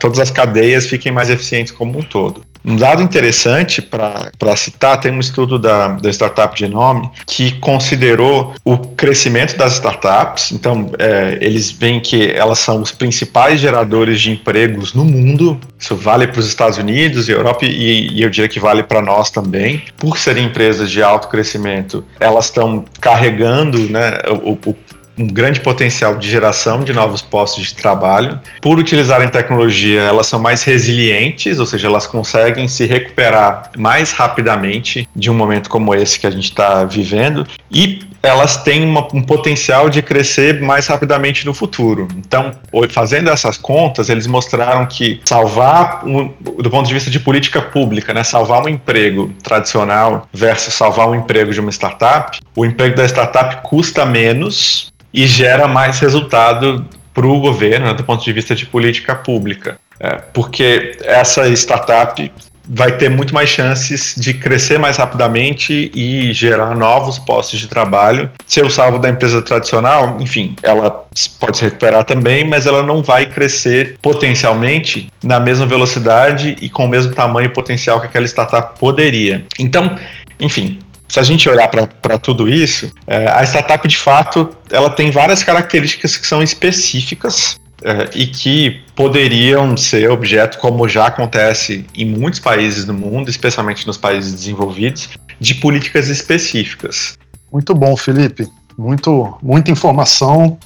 S3: todas as cadeias fiquem mais eficientes como um todo. Um dado interessante para citar, tem um estudo da, da Startup Genome que considerou o crescimento das startups. Então, é, eles veem que elas são os principais geradores de empregos no mundo. Isso vale para os Estados Unidos Europa e, e eu diria que vale para nós também. Por serem empresas de alto crescimento, elas estão carregando né, o, o um grande potencial de geração de novos postos de trabalho. Por utilizarem tecnologia, elas são mais resilientes, ou seja, elas conseguem se recuperar mais rapidamente de um momento como esse que a gente está vivendo e elas têm uma, um potencial de crescer mais rapidamente no futuro. Então, fazendo essas contas, eles mostraram que salvar, um, do ponto de vista de política pública, né, salvar um emprego tradicional versus salvar um emprego de uma startup, o emprego da startup custa menos e gera mais resultado para o governo, né, do ponto de vista de política pública. É, porque essa startup vai ter muito mais chances de crescer mais rapidamente e gerar novos postos de trabalho. Se eu salvo da empresa tradicional, enfim, ela pode se recuperar também, mas ela não vai crescer potencialmente na mesma velocidade e com o mesmo tamanho potencial que aquela startup poderia. Então, enfim, se a gente olhar para tudo isso, é, a startup de fato ela tem várias características que são específicas é, e que poderiam ser objeto, como já acontece em muitos países do mundo, especialmente nos países desenvolvidos, de políticas específicas.
S1: Muito bom, Felipe. Muito, muita informação.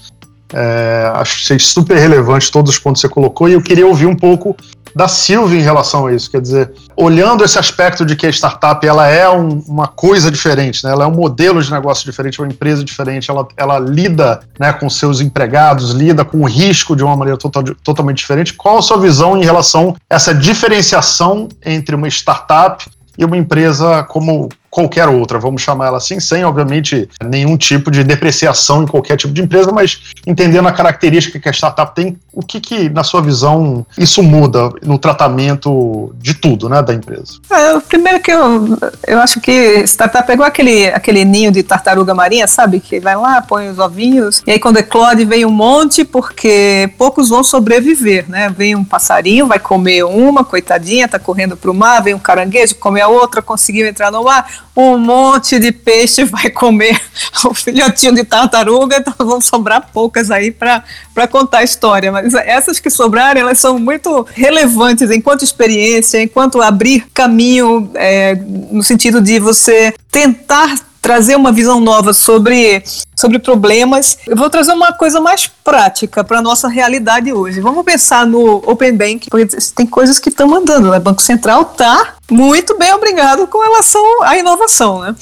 S1: É, achei super relevante todos os pontos que você colocou e eu queria ouvir um pouco da Silvia em relação a isso. Quer dizer, olhando esse aspecto de que a startup ela é um, uma coisa diferente, né? ela é um modelo de negócio diferente, uma empresa diferente, ela, ela lida né, com seus empregados, lida com o risco de uma maneira total, totalmente diferente. Qual a sua visão em relação a essa diferenciação entre uma startup e uma empresa como qualquer outra, vamos chamar ela assim, sem, obviamente, nenhum tipo de depreciação em qualquer tipo de empresa, mas entendendo a característica que a startup tem, o que, que na sua visão, isso muda no tratamento de tudo, né, da empresa?
S4: É, primeiro que eu, eu acho que startup é igual aquele, aquele ninho de tartaruga marinha, sabe? Que vai lá, põe os ovinhos, e aí quando eclode vem um monte, porque poucos vão sobreviver, né? Vem um passarinho, vai comer uma, coitadinha, tá correndo pro mar, vem um caranguejo, come a outra, conseguiu entrar no mar, um monte de peixe vai comer o filhotinho de tartaruga, então vão sobrar poucas aí para contar a história. Mas essas que sobrarem, elas são muito relevantes enquanto experiência, enquanto abrir caminho é, no sentido de você tentar trazer uma visão nova sobre, sobre problemas. Eu vou trazer uma coisa mais prática para a nossa realidade hoje. Vamos pensar no Open Bank, porque tem coisas que estão mandando. Né? O Banco Central está muito bem obrigado com relação à inovação. Né?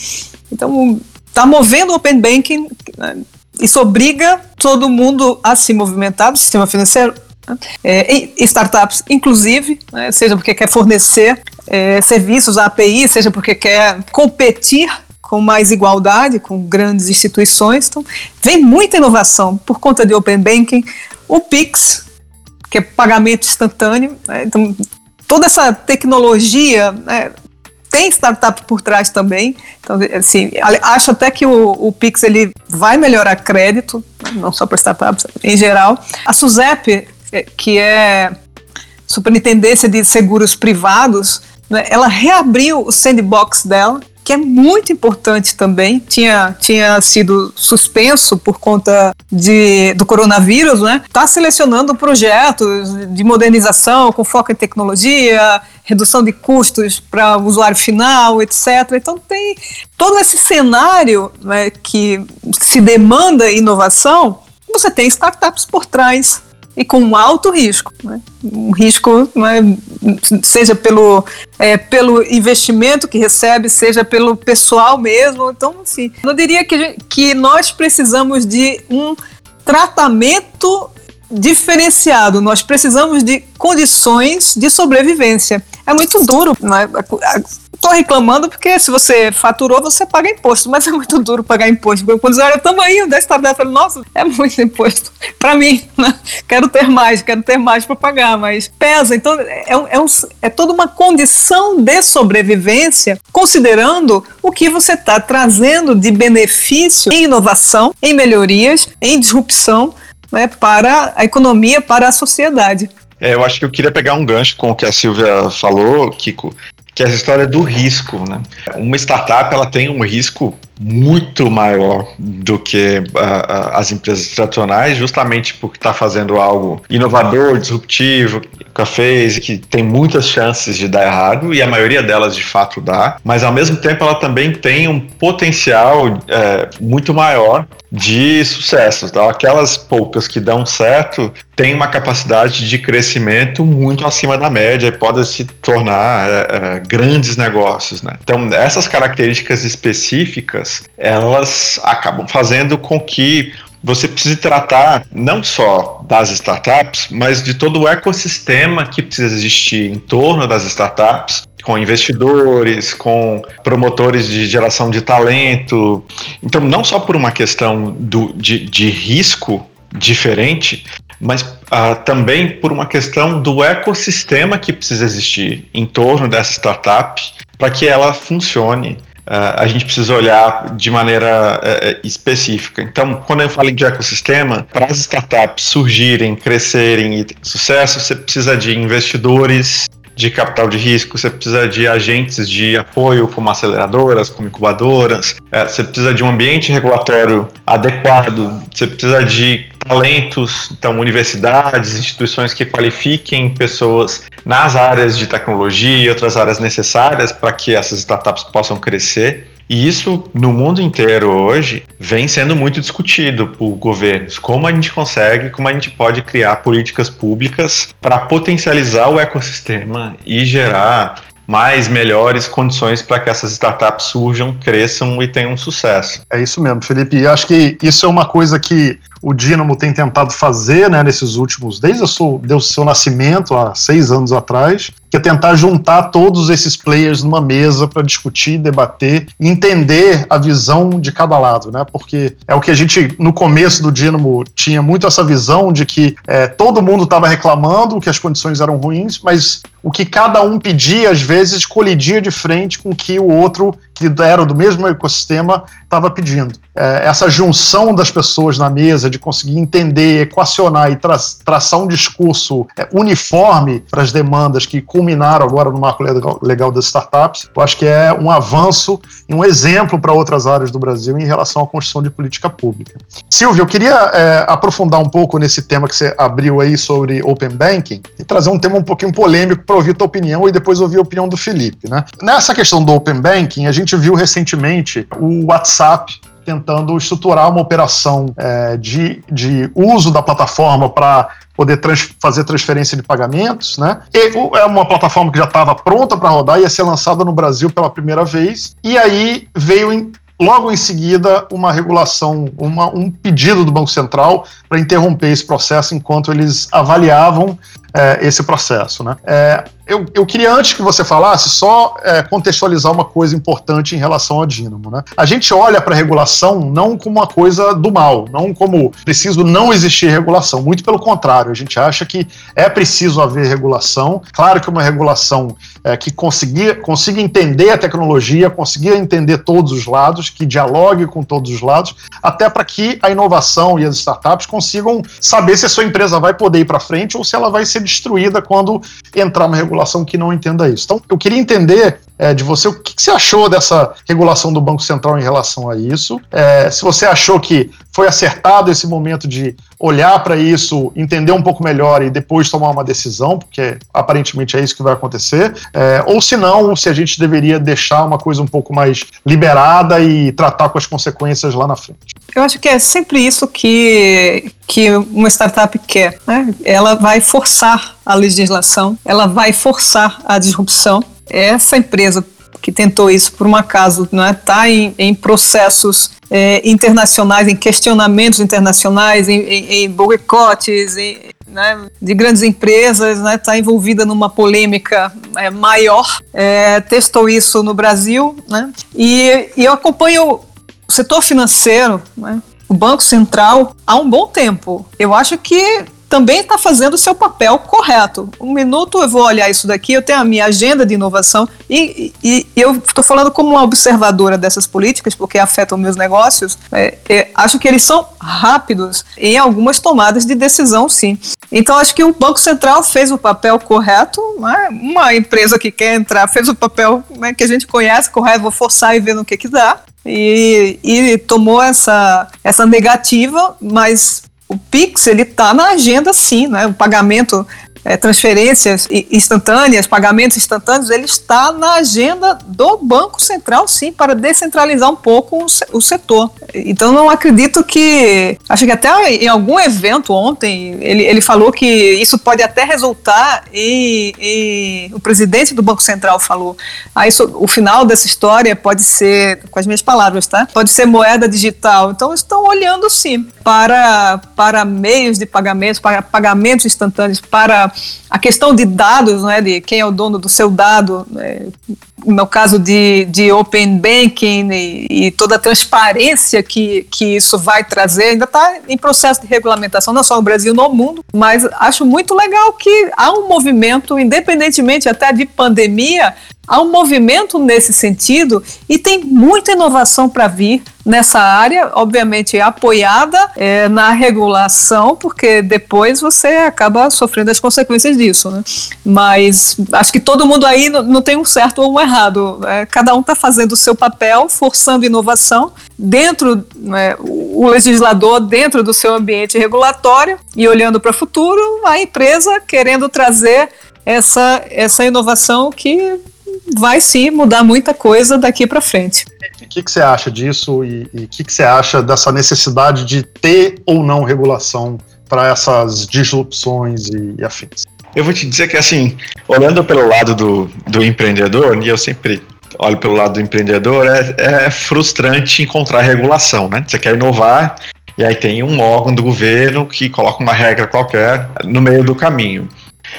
S4: Então, está movendo o Open Banking, né? isso obriga todo mundo a se movimentar do sistema financeiro né? é, startups, inclusive, né, seja porque quer fornecer é, serviços à API, seja porque quer competir com mais igualdade, com grandes instituições. Então, vem muita inovação por conta de Open Banking. O Pix, que é pagamento instantâneo. Né? Então, toda essa tecnologia né, tem startup por trás também. Então, assim, acho até que o, o Pix ele vai melhorar crédito, né? não só para startups, em geral. A SUSEP, é, que é Superintendência de Seguros Privados, né, ela reabriu o sandbox dela que é muito importante também, tinha, tinha sido suspenso por conta de, do coronavírus, né? Está selecionando projetos de modernização com foco em tecnologia, redução de custos para o usuário final, etc. Então tem todo esse cenário né, que se demanda inovação, você tem startups por trás e com um alto risco. Né? Um risco, né, seja pelo, é, pelo investimento que recebe, seja pelo pessoal mesmo. Então, assim, eu diria que, que nós precisamos de um tratamento diferenciado, nós precisamos de condições de sobrevivência. É muito duro, né? Estou reclamando porque se você faturou, você paga imposto, mas é muito duro pagar imposto. Quando olha o tamanho da startup, eu falo, nossa, é muito imposto. Para mim, né? quero ter mais, quero ter mais para pagar, mas pesa. Então, é, é, um, é toda uma condição de sobrevivência, considerando o que você está trazendo de benefício em inovação, em melhorias, em disrupção né, para a economia, para a sociedade.
S3: É, eu acho que eu queria pegar um gancho com o que a Silvia falou, Kiko, que é a história do risco, né? Uma startup ela tem um risco muito maior do que uh, as empresas tradicionais, justamente porque está fazendo algo inovador, disruptivo, que fez, que tem muitas chances de dar errado, e a maioria delas de fato dá, mas ao mesmo tempo ela também tem um potencial é, muito maior de sucesso. Então, aquelas poucas que dão certo têm uma capacidade de crescimento muito acima da média e podem se tornar é, é, grandes negócios. Né? Então, essas características específicas elas acabam fazendo com que você precise tratar não só das startups, mas de todo o ecossistema que precisa existir em torno das startups, com investidores, com promotores de geração de talento. Então, não só por uma questão do, de, de risco diferente, mas uh, também por uma questão do ecossistema que precisa existir em torno dessa startup para que ela funcione a gente precisa olhar de maneira uh, específica. Então, quando eu falo de ecossistema, para as startups surgirem, crescerem e ter sucesso, você precisa de investidores de capital de risco, você precisa de agentes de apoio, como aceleradoras, como incubadoras, uh, você precisa de um ambiente regulatório adequado, você precisa de talentos, então universidades, instituições que qualifiquem pessoas nas áreas de tecnologia e outras áreas necessárias para que essas startups possam crescer. E isso, no mundo inteiro hoje, vem sendo muito discutido por governos. Como a gente consegue, como a gente pode criar políticas públicas para potencializar o ecossistema e gerar mais melhores condições para que essas startups surjam, cresçam e tenham sucesso.
S1: É isso mesmo, Felipe. E acho que isso é uma coisa que o Dynamo tem tentado fazer né, nesses últimos, desde o seu, desde o seu nascimento, há seis anos atrás, que é tentar juntar todos esses players numa mesa para discutir, debater entender a visão de cada lado, né? Porque é o que a gente, no começo do Dynamo, tinha muito essa visão de que é, todo mundo estava reclamando que as condições eram ruins, mas o que cada um pedia, às vezes, colidia de frente com o que o outro, que era do mesmo ecossistema, estava pedindo. É, essa junção das pessoas na mesa, de conseguir entender, equacionar e tra traçar um discurso é, uniforme para as demandas que culminaram agora no marco legal, legal das startups, eu acho que é um avanço e um exemplo para outras áreas do Brasil em relação à construção de política pública. Silvio, eu queria é, aprofundar um pouco nesse tema que você abriu aí sobre Open Banking e trazer um tema um pouquinho polêmico para ouvir a tua opinião e depois ouvir a opinião do Felipe. Né? Nessa questão do Open Banking, a gente viu recentemente o WhatsApp tentando estruturar uma operação é, de, de uso da plataforma para poder trans, fazer transferência de pagamentos, né? E é uma plataforma que já estava pronta para rodar, ia ser lançada no Brasil pela primeira vez, e aí veio em, logo em seguida uma regulação, uma, um pedido do Banco Central para interromper esse processo enquanto eles avaliavam é, esse processo. Né? É, eu, eu, queria, antes que você falasse, só é, contextualizar uma coisa importante em relação ao dínamo. Né? A gente olha para a regulação não como uma coisa do mal, não como preciso não existir regulação. Muito pelo contrário, a gente acha que é preciso haver regulação. Claro que uma regulação é, que consiga, consiga entender a tecnologia, consiga entender todos os lados, que dialogue com todos os lados, até para que a inovação e as startups consigam saber se a sua empresa vai poder ir para frente ou se ela vai ser destruída quando entrar uma regulação que não entenda isso. Então, eu queria entender é, de você o que, que, você achou dessa regulação do Banco Central em relação a isso. É, se você achou que foi acertado esse momento de olhar para isso, entender um pouco melhor e depois tomar uma decisão, porque aparentemente é isso que vai acontecer, é, ou se não, se a gente deveria deixar uma coisa um pouco mais liberada e tratar com as consequências lá na frente.
S4: Eu acho que é sempre isso que, que uma startup quer. Né? Ela vai forçar a legislação, ela vai forçar a disrupção. Essa empresa que tentou isso por um acaso, está é? Tá em, em processos é, internacionais, em questionamentos internacionais, em, em, em boicotes, em, né, de grandes empresas, está né, tá envolvida numa polêmica é, maior, é, testou isso no Brasil, né, e, e eu acompanho o setor financeiro, né, o Banco Central, há um bom tempo. Eu acho que também está fazendo o seu papel correto. Um minuto eu vou olhar isso daqui, eu tenho a minha agenda de inovação e, e, e eu estou falando como uma observadora dessas políticas, porque afetam meus negócios. É, é, acho que eles são rápidos em algumas tomadas de decisão, sim. Então acho que o Banco Central fez o papel correto, né? uma empresa que quer entrar fez o papel né, que a gente conhece, correto, vou forçar e ver no que que dá. E, e tomou essa, essa negativa, mas o Pix ele está na agenda sim, né? O pagamento é, transferências instantâneas, pagamentos instantâneos, ele está na agenda do Banco Central, sim, para descentralizar um pouco o setor. Então, não acredito que. Acho que até em algum evento ontem, ele, ele falou que isso pode até resultar em. em o presidente do Banco Central falou. Ah, isso, o final dessa história pode ser, com as minhas palavras, tá? Pode ser moeda digital. Então, estão olhando, sim, para, para meios de pagamentos, para pagamentos instantâneos, para a questão de dados, né, de quem é o dono do seu dado, né, no caso de, de Open Banking e, e, toda a transparência que, que isso vai trazer, ainda está em processo de regulamentação, não só no Brasil, no mundo, mas acho muito legal que há um movimento, independentemente até de pandemia, Há um movimento nesse sentido e tem muita inovação para vir nessa área, obviamente apoiada é, na regulação, porque depois você acaba sofrendo as consequências disso. Né? Mas acho que todo mundo aí não tem um certo ou um errado. É, cada um está fazendo o seu papel, forçando inovação dentro, né, o legislador dentro do seu ambiente regulatório e olhando para o futuro, a empresa querendo trazer essa, essa inovação que vai sim mudar muita coisa daqui para frente.
S1: O que, que, você acha disso e o que, que você acha dessa necessidade de ter ou não regulação para essas disrupções e, e, afins?
S3: Eu vou te dizer que, assim, olhando pelo lado do, do empreendedor, e eu sempre olho pelo lado do empreendedor, é, é frustrante encontrar regulação, né? Você quer inovar e aí tem um órgão do governo que coloca uma regra qualquer no meio do caminho.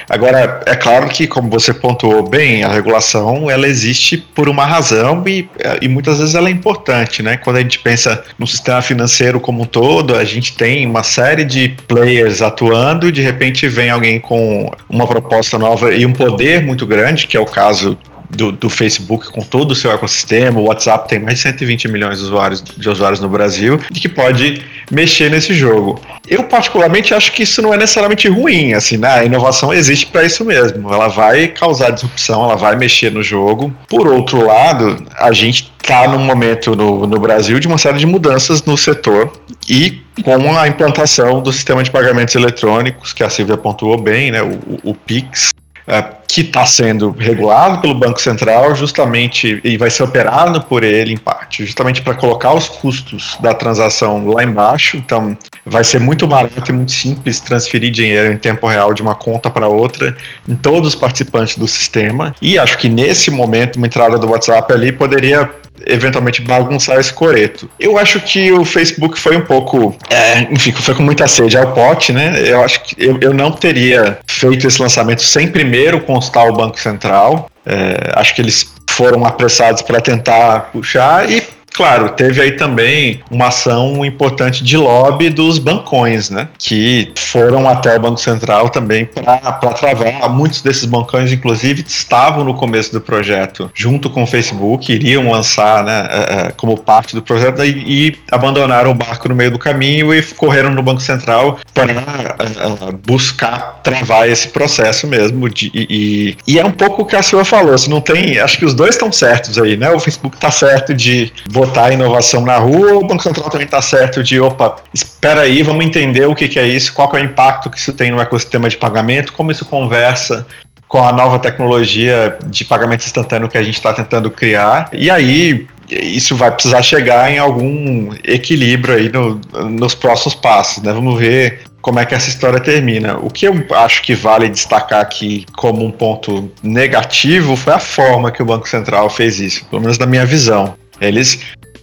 S3: Agora, é claro que, como você pontuou bem, a regulação ela existe por uma razão e, e muitas vezes ela é importante, né? Quando a gente pensa no sistema financeiro como um todo, a gente tem uma série de players atuando e de repente vem alguém com uma proposta nova e um poder muito grande, que é o caso do, do, Facebook com todo o seu ecossistema. O WhatsApp tem mais de 120 milhões de usuários, de usuários no Brasil e que pode mexer nesse jogo. Eu, particularmente, acho que isso não é necessariamente ruim. Assim, né? A inovação existe para isso mesmo. Ela vai causar disrupção, ela vai mexer no jogo. Por outro lado, a gente está num momento no, no Brasil de uma série de mudanças no setor e com a implantação do sistema de pagamentos eletrônicos, que a Silvia pontuou bem, né, o, o PIX, é, que está sendo regulado pelo Banco Central, justamente, e vai ser operado por ele em parte, justamente para colocar os custos da transação lá embaixo. Então, vai ser muito barato e muito simples transferir dinheiro em tempo real de uma conta para outra em todos os participantes do sistema. E acho que nesse momento, uma entrada do WhatsApp ali poderia eventualmente bagunçar esse coreto. Eu acho que o Facebook foi um pouco, é, enfim, foi com muita sede ao pote, né? Eu acho que eu, eu não teria feito esse lançamento sem primeiro constar o Banco Central. É, acho que eles foram apressados para tentar puxar e Claro, teve aí também uma ação importante de lobby dos bancões, né? Que foram até o Banco Central também para travar. Muitos desses bancões, inclusive, estavam no começo do projeto, junto com o Facebook, iriam lançar, né, é, é, como parte do projeto e, e abandonaram o barco no meio do caminho e correram no Banco Central para é, buscar travar esse processo mesmo. De, e, e, é um pouco o que a Silva falou, se não tem, acho que os dois estão certos aí, né? O Facebook está certo de botar a inovação na rua, o Banco Central também está certo de, opa, espera aí, vamos entender o que, que é isso, qual que é o impacto que isso tem no ecossistema de pagamento, como isso conversa com a nova tecnologia de pagamento instantâneo que a gente está tentando criar. E aí, isso vai precisar chegar em algum equilíbrio aí no, nos próximos passos, né? Vamos ver como é que essa história termina. O que eu acho que vale destacar aqui como um ponto negativo foi a forma que o Banco Central fez isso, pelo menos na minha visão. Eles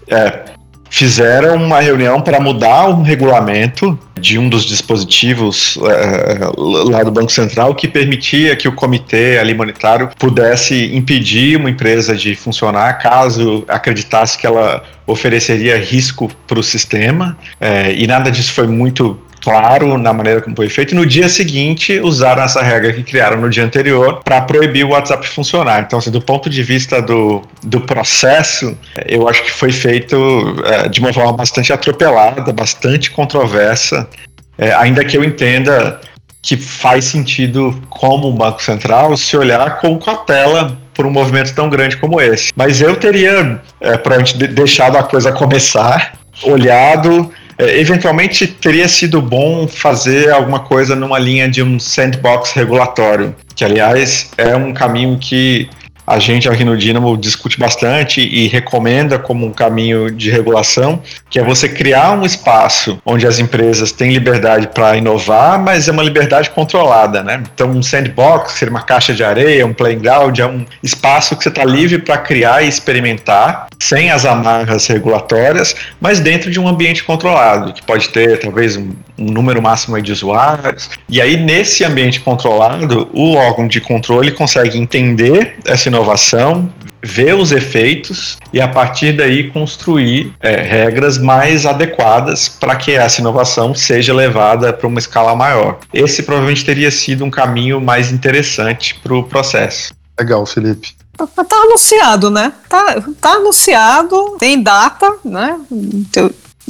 S3: é, fizeram uma reunião para mudar um regulamento de um dos dispositivos é, lá do Banco Central que permitia que o comitê ali monetário pudesse impedir uma empresa de funcionar caso acreditasse que ela ofereceria risco para o sistema, é, e nada disso foi muito claro na maneira como foi feito. No dia seguinte, usaram essa regra que criaram no dia anterior para proibir o WhatsApp funcionar. Então, assim, do ponto de vista do, do processo, eu acho que foi feito é, de uma forma bastante atropelada, bastante controversa, é, ainda que eu entenda que faz sentido como um Banco Central se olhar com cautela por um movimento tão grande como esse. Mas eu teria, é, provavelmente, deixado a coisa começar, olhado é, eventualmente teria sido bom fazer alguma coisa numa linha de um sandbox regulatório, que aliás é um caminho que a gente aqui no Dynamo discute bastante e recomenda como um caminho de regulação, que é você criar um espaço onde as empresas têm liberdade para inovar, mas é uma liberdade controlada, né? Então, um sandbox, seria uma caixa de areia, um playground, é um espaço que você está livre para criar e experimentar, sem as amarras regulatórias, mas dentro de um ambiente controlado, que pode ter talvez um, um número máximo de usuários. E aí, nesse ambiente controlado, o órgão de controle consegue entender essa inovação, ver os efeitos e a partir daí construir é, regras mais adequadas para que essa inovação seja levada para uma escala maior. Esse provavelmente teria sido um caminho mais interessante para o processo.
S1: Legal, Felipe.
S5: Tá, tá anunciado, né? Tá, tá anunciado, tem data, né?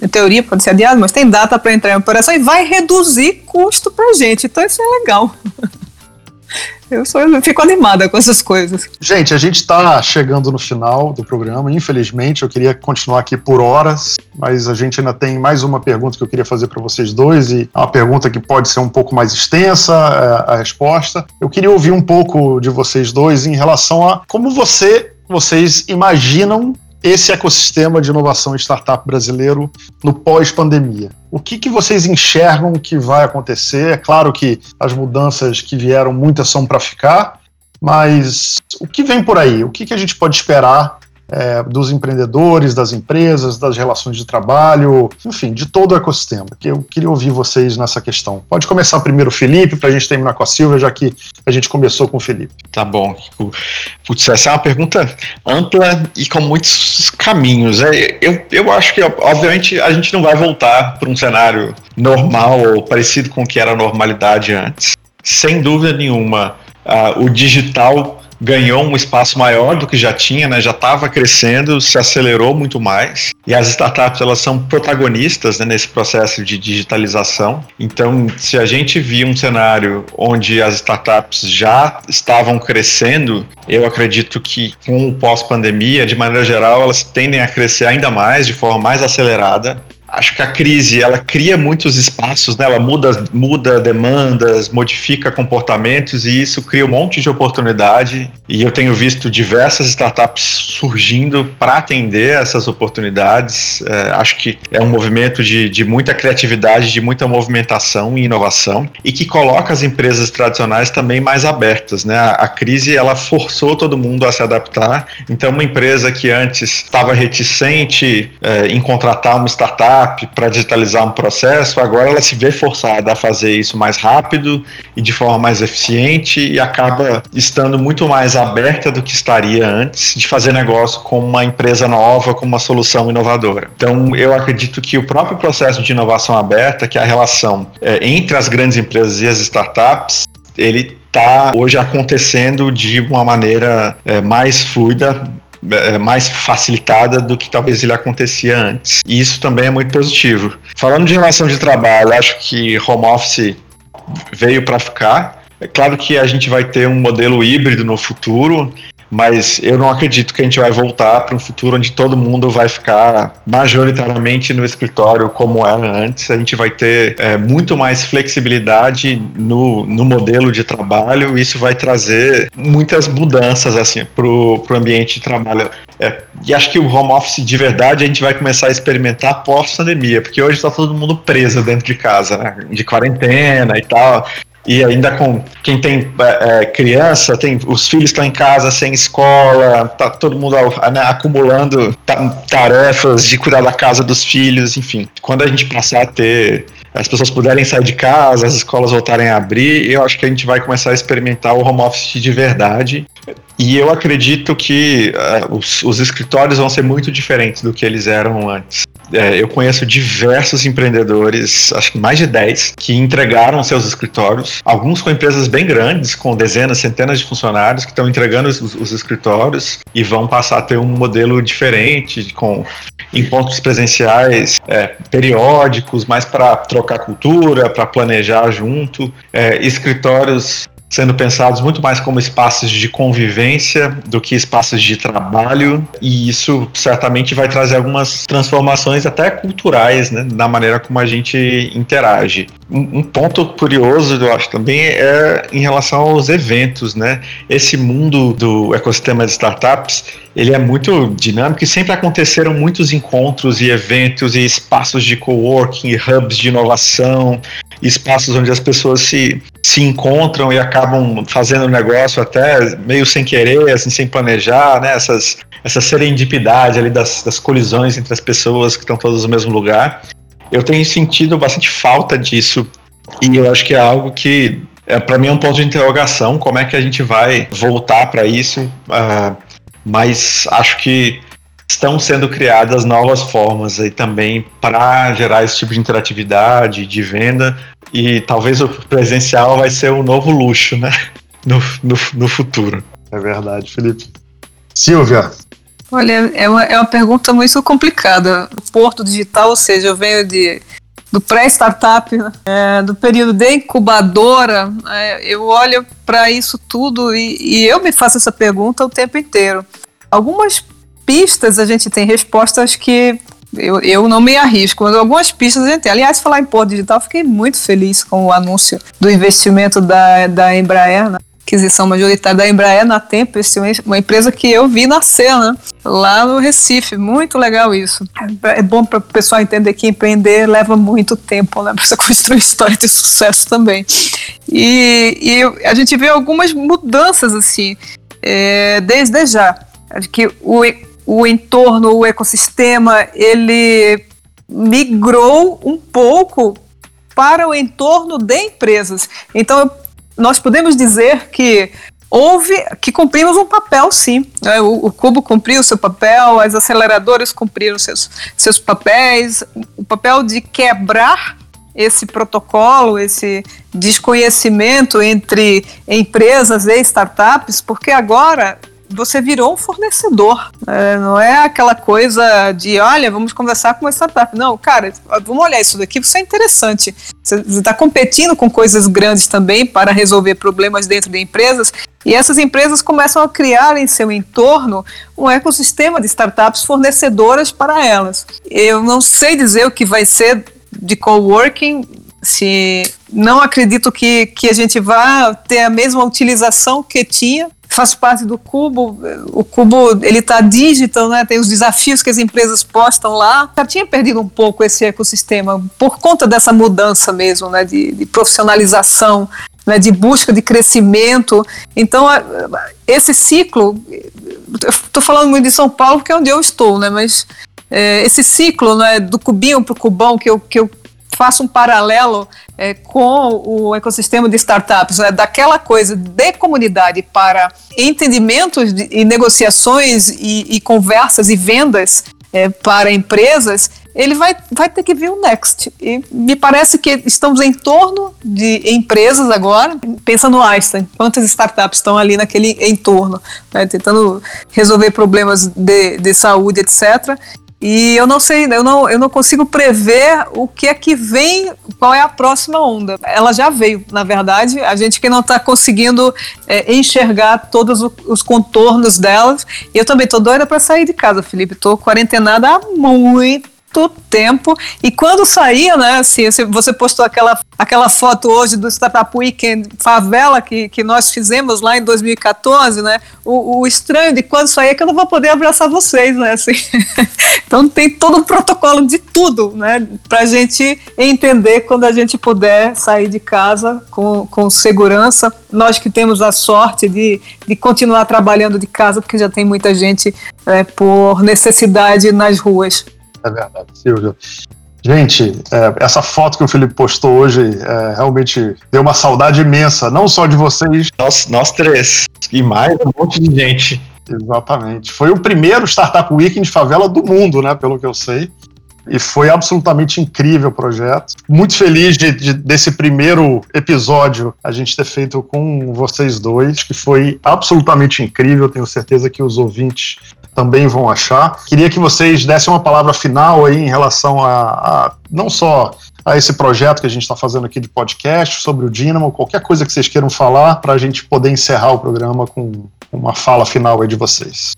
S5: Em teoria pode ser adiado, mas tem data para entrar em operação e vai reduzir custo para gente. Então isso é legal. Eu, sou, eu fico animada com essas coisas.
S1: Gente, a gente está chegando no final do programa. Infelizmente, eu queria continuar aqui por horas, mas a gente ainda tem mais uma pergunta que eu queria fazer para vocês dois e é uma pergunta que pode ser um pouco mais extensa é, a resposta. Eu queria ouvir um pouco de vocês dois em relação a como você vocês imaginam esse ecossistema de inovação e startup brasileiro no pós-pandemia. O que, que vocês enxergam que vai acontecer? É claro que as mudanças que vieram, muitas são para ficar, mas o que vem por aí? O que, que a gente pode esperar é, dos empreendedores, das empresas, das relações de trabalho, enfim, de todo o ecossistema. Que eu queria ouvir vocês nessa questão. Pode começar primeiro o Felipe, para a gente terminar com a Silvia, já que a gente começou com o Felipe.
S3: Tá bom. Putz, essa é uma pergunta ampla e com muitos caminhos. É, eu, eu acho que, obviamente, a gente não vai voltar para um cenário normal ou parecido com o que era a normalidade antes. Sem dúvida nenhuma, uh, o digital ganhou um espaço maior do que já tinha, né? Já estava crescendo, se acelerou muito mais. E as startups elas são protagonistas né, nesse processo de digitalização. Então, se a gente via um cenário onde as startups já estavam crescendo, eu acredito que com o pós-pandemia, de maneira geral, elas tendem a crescer ainda mais, de forma mais acelerada acho que a crise ela cria muitos espaços, né? ela muda, muda demandas, modifica comportamentos e isso cria um monte de oportunidade. E eu tenho visto diversas startups surgindo para atender essas oportunidades. É, acho que é um movimento de, de muita criatividade, de muita movimentação e inovação e que coloca as empresas tradicionais também mais abertas. Né? A, a crise ela forçou todo mundo a se adaptar. Então, uma empresa que antes estava reticente é, em contratar uma startup para digitalizar um processo, agora ela se vê forçada a fazer isso mais rápido e de forma mais eficiente e acaba estando muito mais aberta do que estaria antes de fazer negócio com uma empresa nova, com uma solução inovadora. Então, eu acredito que o próprio processo de inovação aberta, que é a relação é, entre as grandes empresas e as startups, ele está hoje acontecendo de uma maneira é, mais fluida, é, mais facilitada do que talvez ele acontecia antes. E isso também é muito positivo. Falando de relação de trabalho, acho que home office veio para ficar. É claro que a gente vai ter um modelo híbrido no futuro, mas eu não acredito que a gente vai voltar para um futuro onde todo mundo vai ficar majoritariamente no escritório como era antes. A gente vai ter é, muito mais flexibilidade no, no modelo de trabalho. Isso vai trazer muitas mudanças assim para o ambiente de trabalho. É, e acho que o home office de verdade a gente vai começar a experimentar pós-pandemia, porque hoje está todo mundo preso dentro de casa, né? de quarentena e tal. E ainda com quem tem é, é criança, tem os filhos estão em casa sem escola, tá todo mundo né, acumulando tarefas de cuidar da casa dos filhos, enfim. Quando a gente passar a ter as pessoas puderem sair de casa, as escolas voltarem a abrir, eu acho que a gente vai começar a experimentar o home office de verdade. E eu acredito que uh, os, os, escritórios vão ser muito diferentes do que eles eram antes. É, eu conheço diversos empreendedores, acho que mais de 10, que entregaram seus escritórios, alguns com empresas bem grandes, com dezenas, centenas de funcionários, que estão entregando os, os escritórios e vão passar a ter um modelo diferente, com encontros presenciais é, periódicos, mais para trocar cultura, para planejar junto, é, escritórios sendo pensados muito mais como espaços de convivência do que espaços de trabalho, e isso certamente vai trazer algumas transformações até culturais né, na maneira como a gente interage. Um, um ponto curioso, eu acho, também é em relação aos eventos, né? Esse mundo do ecossistema de startups, ele é muito dinâmico e sempre aconteceram muitos encontros e eventos e espaços de coworking, hubs de inovação, espaços onde as pessoas se, se encontram e acabam fazendo negócio até meio sem querer, assim, sem planejar, né? Essas, essa serendipidade ali das, das colisões entre as pessoas que estão todas no mesmo lugar. Eu tenho sentido bastante falta disso e eu acho que é algo que é, para mim é um ponto de interrogação como é que a gente vai voltar para isso uh, mas acho que estão sendo criadas novas formas aí também para gerar esse tipo de interatividade, de venda, e talvez o presencial vai ser o um novo luxo, né? No, no, no futuro.
S1: É verdade, Felipe. Silvia.
S4: Olha, é uma, é uma pergunta muito complicada. O porto digital, ou seja, eu venho de do pré-startup, né? é, do período de incubadora, é, eu olho para isso tudo e, e, eu me faço essa pergunta o tempo inteiro. Algumas pistas a gente tem respostas que eu, eu não me arrisco, mas algumas pistas a gente tem. Aliás, falar em Porto Digital, fiquei muito feliz com o anúncio do investimento da, da Embraer, né? aquisição majoritária da Embraer na Tempest, uma empresa que eu vi nascer, né? Lá no Recife, muito legal isso. É bom para o pessoal entender que empreender leva muito tempo, né? Para você construir história de sucesso também. E, e a gente vê algumas mudanças assim, é, desde já, que o o entorno, o ecossistema, ele migrou um pouco para o entorno de empresas. Então, nós podemos dizer que houve, que cumprimos um papel, sim. Né? O, o Cubo cumpriu o seu papel, as aceleradoras cumpriram seus, seus papéis, o papel de quebrar esse protocolo, esse desconhecimento entre empresas e startups, porque agora você virou um fornecedor. É, não é aquela coisa de, olha, vamos conversar com uma startup. Não, cara, vamos olhar isso daqui, isso é interessante. Você está competindo com coisas grandes também para resolver problemas dentro de empresas. E essas empresas começam a criar em seu entorno um ecossistema de startups fornecedoras para elas. Eu não sei dizer o que vai ser de coworking, se não acredito que, que a gente vá ter a mesma utilização que tinha faço parte do Cubo. O Cubo ele está digital, né? Tem os desafios que as empresas postam lá. Já tinha perdido um pouco esse ecossistema por conta dessa mudança mesmo, né? De, de profissionalização, né? De busca de crescimento. Então esse ciclo, estou falando muito de São Paulo porque é onde eu estou, né? Mas é, esse ciclo, né? Do cubinho para o cubão que eu que eu faço um paralelo é, com o ecossistema de startups, né, daquela coisa de comunidade para entendimentos de, e negociações e, e, conversas e vendas é, para empresas, ele vai, vai ter que vir o Next. E me parece que estamos em torno de empresas agora, pensando no Einstein, quantas startups estão ali naquele entorno, né, tentando resolver problemas de, de saúde, etc. E eu não sei, eu não, eu não consigo prever o que é que vem, qual é a próxima onda. Ela já veio, na verdade, a gente que não está conseguindo é, enxergar todos os contornos delas. E eu também estou doida para sair de casa, Felipe. Estou quarentenada há muito muito tempo. E quando saía, né, assim, você postou aquela, aquela foto hoje do Startup Weekend Favela que, que nós fizemos lá em 2014, né? O, o estranho de quando sair é que eu não vou poder abraçar vocês, né? Assim. então tem todo um protocolo de tudo, né? Pra gente entender quando a gente puder sair de casa com, com segurança. Nós que temos a sorte de, de continuar trabalhando de casa, porque já tem muita gente é, por necessidade nas ruas.
S1: É verdade, Silvio. Gente, essa foto que o Felipe postou hoje é, realmente deu uma saudade imensa, não só de vocês.
S3: Nós, nós três. E mais um monte de gente.
S1: Exatamente. Foi o primeiro Startup Weekend de favela do mundo, né? Pelo que eu sei. E foi absolutamente incrível o projeto. Muito feliz de, de, desse primeiro episódio a gente ter feito com vocês dois, que foi absolutamente incrível. Tenho certeza que os ouvintes também vão achar. Queria que vocês dessem uma palavra final aí em relação a, a não só a esse projeto que a gente está fazendo aqui de podcast sobre o Dynamo, qualquer coisa que vocês queiram falar para a gente poder encerrar o programa com uma fala final aí de vocês.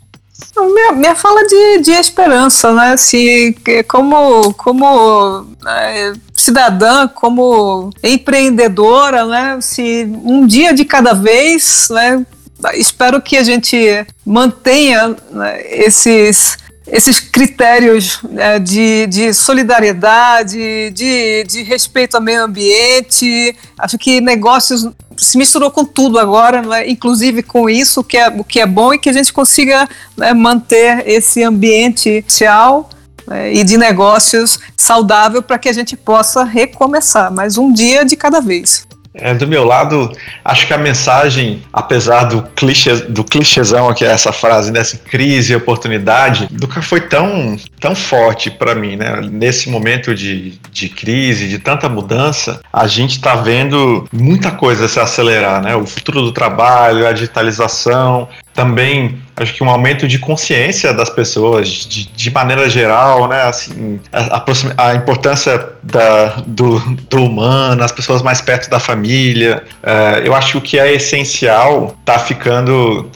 S4: Minha, minha fala de, de esperança, né? Se, como como é, cidadã, como empreendedora, né? Se um dia de cada vez, né? Espero que a gente mantenha né, esses esses critérios né, de, de solidariedade, de, de respeito ao meio ambiente. Acho que negócios se misturou com tudo agora, né, inclusive com isso, que é, o que é bom e que a gente consiga né, manter esse ambiente social né, e de negócios saudável para que a gente possa recomeçar, mas um dia de cada vez.
S3: É, do meu lado, acho que a mensagem, apesar do clichê, do clichêzão que é essa frase, dessa crise e oportunidade, nunca foi tão, tão forte para mim, né? Nesse momento de, de crise, de tanta mudança, a gente está vendo muita coisa se acelerar, né? O futuro do trabalho, a digitalização, também acho que um aumento de consciência das pessoas de, de maneira geral, né? Assim, a, a, a importância da, do, do, humano, as pessoas mais perto da família. Uh, eu acho que é essencial está ficando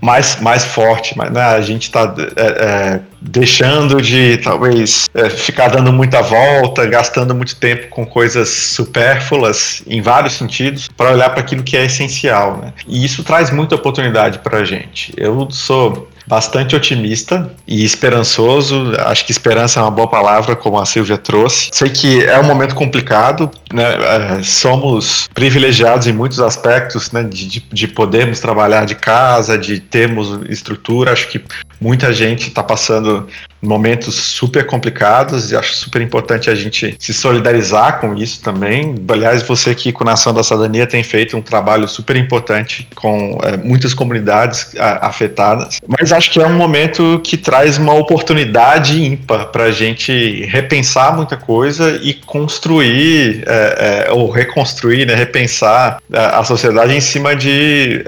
S3: mais, mais forte, mas né, a gente está é, é, deixando de talvez é, ficar dando muita volta, gastando muito tempo com coisas supérfluas em vários sentidos, para olhar para aquilo que é essencial. Né? E isso traz muita oportunidade para a gente. Eu sou bastante otimista e esperançoso. Acho que esperança é uma boa palavra, como a Silvia trouxe. Sei que é um momento complicado, né? É, somos privilegiados em muitos aspectos, né? De, de, de podermos trabalhar de casa, de termos estrutura. Acho que muita gente está passando momentos super complicados e acho super importante a gente se solidarizar com isso também. Aliás, você aqui com a Nação da Cidadania tem feito um trabalho super importante com é, muitas comunidades a, afetadas, mas acho que é um momento que traz uma oportunidade ímpar para a gente repensar muita coisa e construir é, é, ou reconstruir, né, repensar é, a sociedade em cima de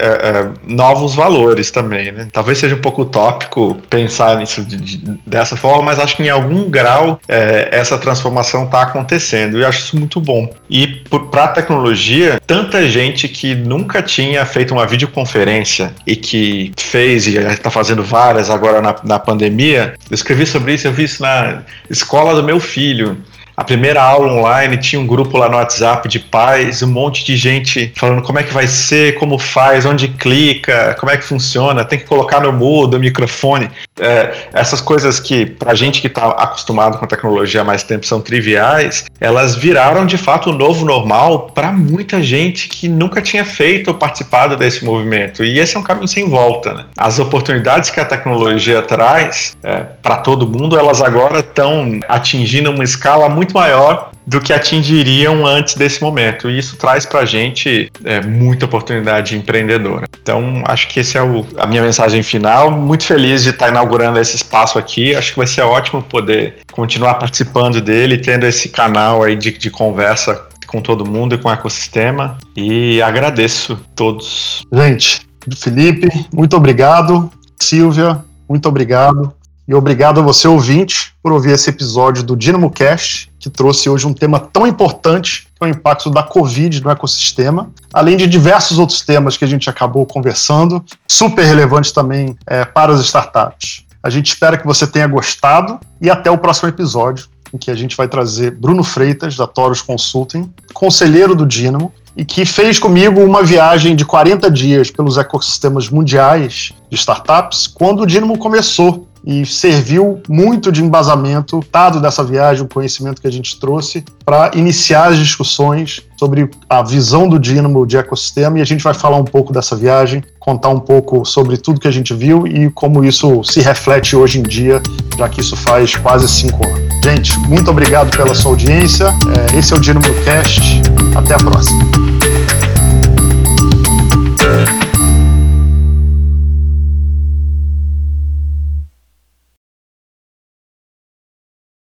S3: novos valores também. Né? Talvez seja um pouco utópico pensar nisso de, de, dessa forma, mas acho que em algum grau é, essa transformação está acontecendo e acho isso muito bom. E para a tecnologia, tanta gente que nunca tinha feito uma videoconferência e que fez e está fazendo várias agora na, na pandemia, eu escrevi sobre isso, eu vi isso na escola do meu filho a primeira aula online, tinha um grupo lá no WhatsApp de pais, um monte de gente falando como é que vai ser, como faz, onde clica, como é que funciona, tem que colocar no mudo, microfone. É, essas coisas que, pra gente que está acostumado com a tecnologia há mais tempo, são triviais, elas viraram de fato o novo normal para muita gente que nunca tinha feito ou participado desse movimento. E esse é um caminho sem volta. Né? As oportunidades que a tecnologia traz é, para todo mundo, elas agora estão atingindo uma escala muito muito maior do que atingiriam antes desse momento. E isso traz para a gente é, muita oportunidade empreendedora. Então, acho que essa é o, a minha mensagem final. Muito feliz de estar inaugurando esse espaço aqui. Acho que vai ser ótimo poder continuar participando dele, tendo esse canal aí de, de conversa com todo mundo e com o ecossistema. E agradeço todos.
S1: Gente, Felipe, muito obrigado. Silvia, muito obrigado. E obrigado a você, ouvinte, por ouvir esse episódio do Dynamo Cast, que trouxe hoje um tema tão importante, que é o impacto da Covid no ecossistema, além de diversos outros temas que a gente acabou conversando, super relevantes também é, para as startups. A gente espera que você tenha gostado e até o próximo episódio, em que a gente vai trazer Bruno Freitas, da Toros Consulting, conselheiro do Dynamo, e que fez comigo uma viagem de 40 dias pelos ecossistemas mundiais de startups quando o Dynamo começou e serviu muito de embasamento, dado dessa viagem, o conhecimento que a gente trouxe, para iniciar as discussões sobre a visão do Dynamo de ecossistema e a gente vai falar um pouco dessa viagem, contar um pouco sobre tudo que a gente viu e como isso se reflete hoje em dia, já que isso faz quase cinco anos. Gente, muito obrigado pela sua audiência. É, esse é o Dynamo Cast. Até a próxima.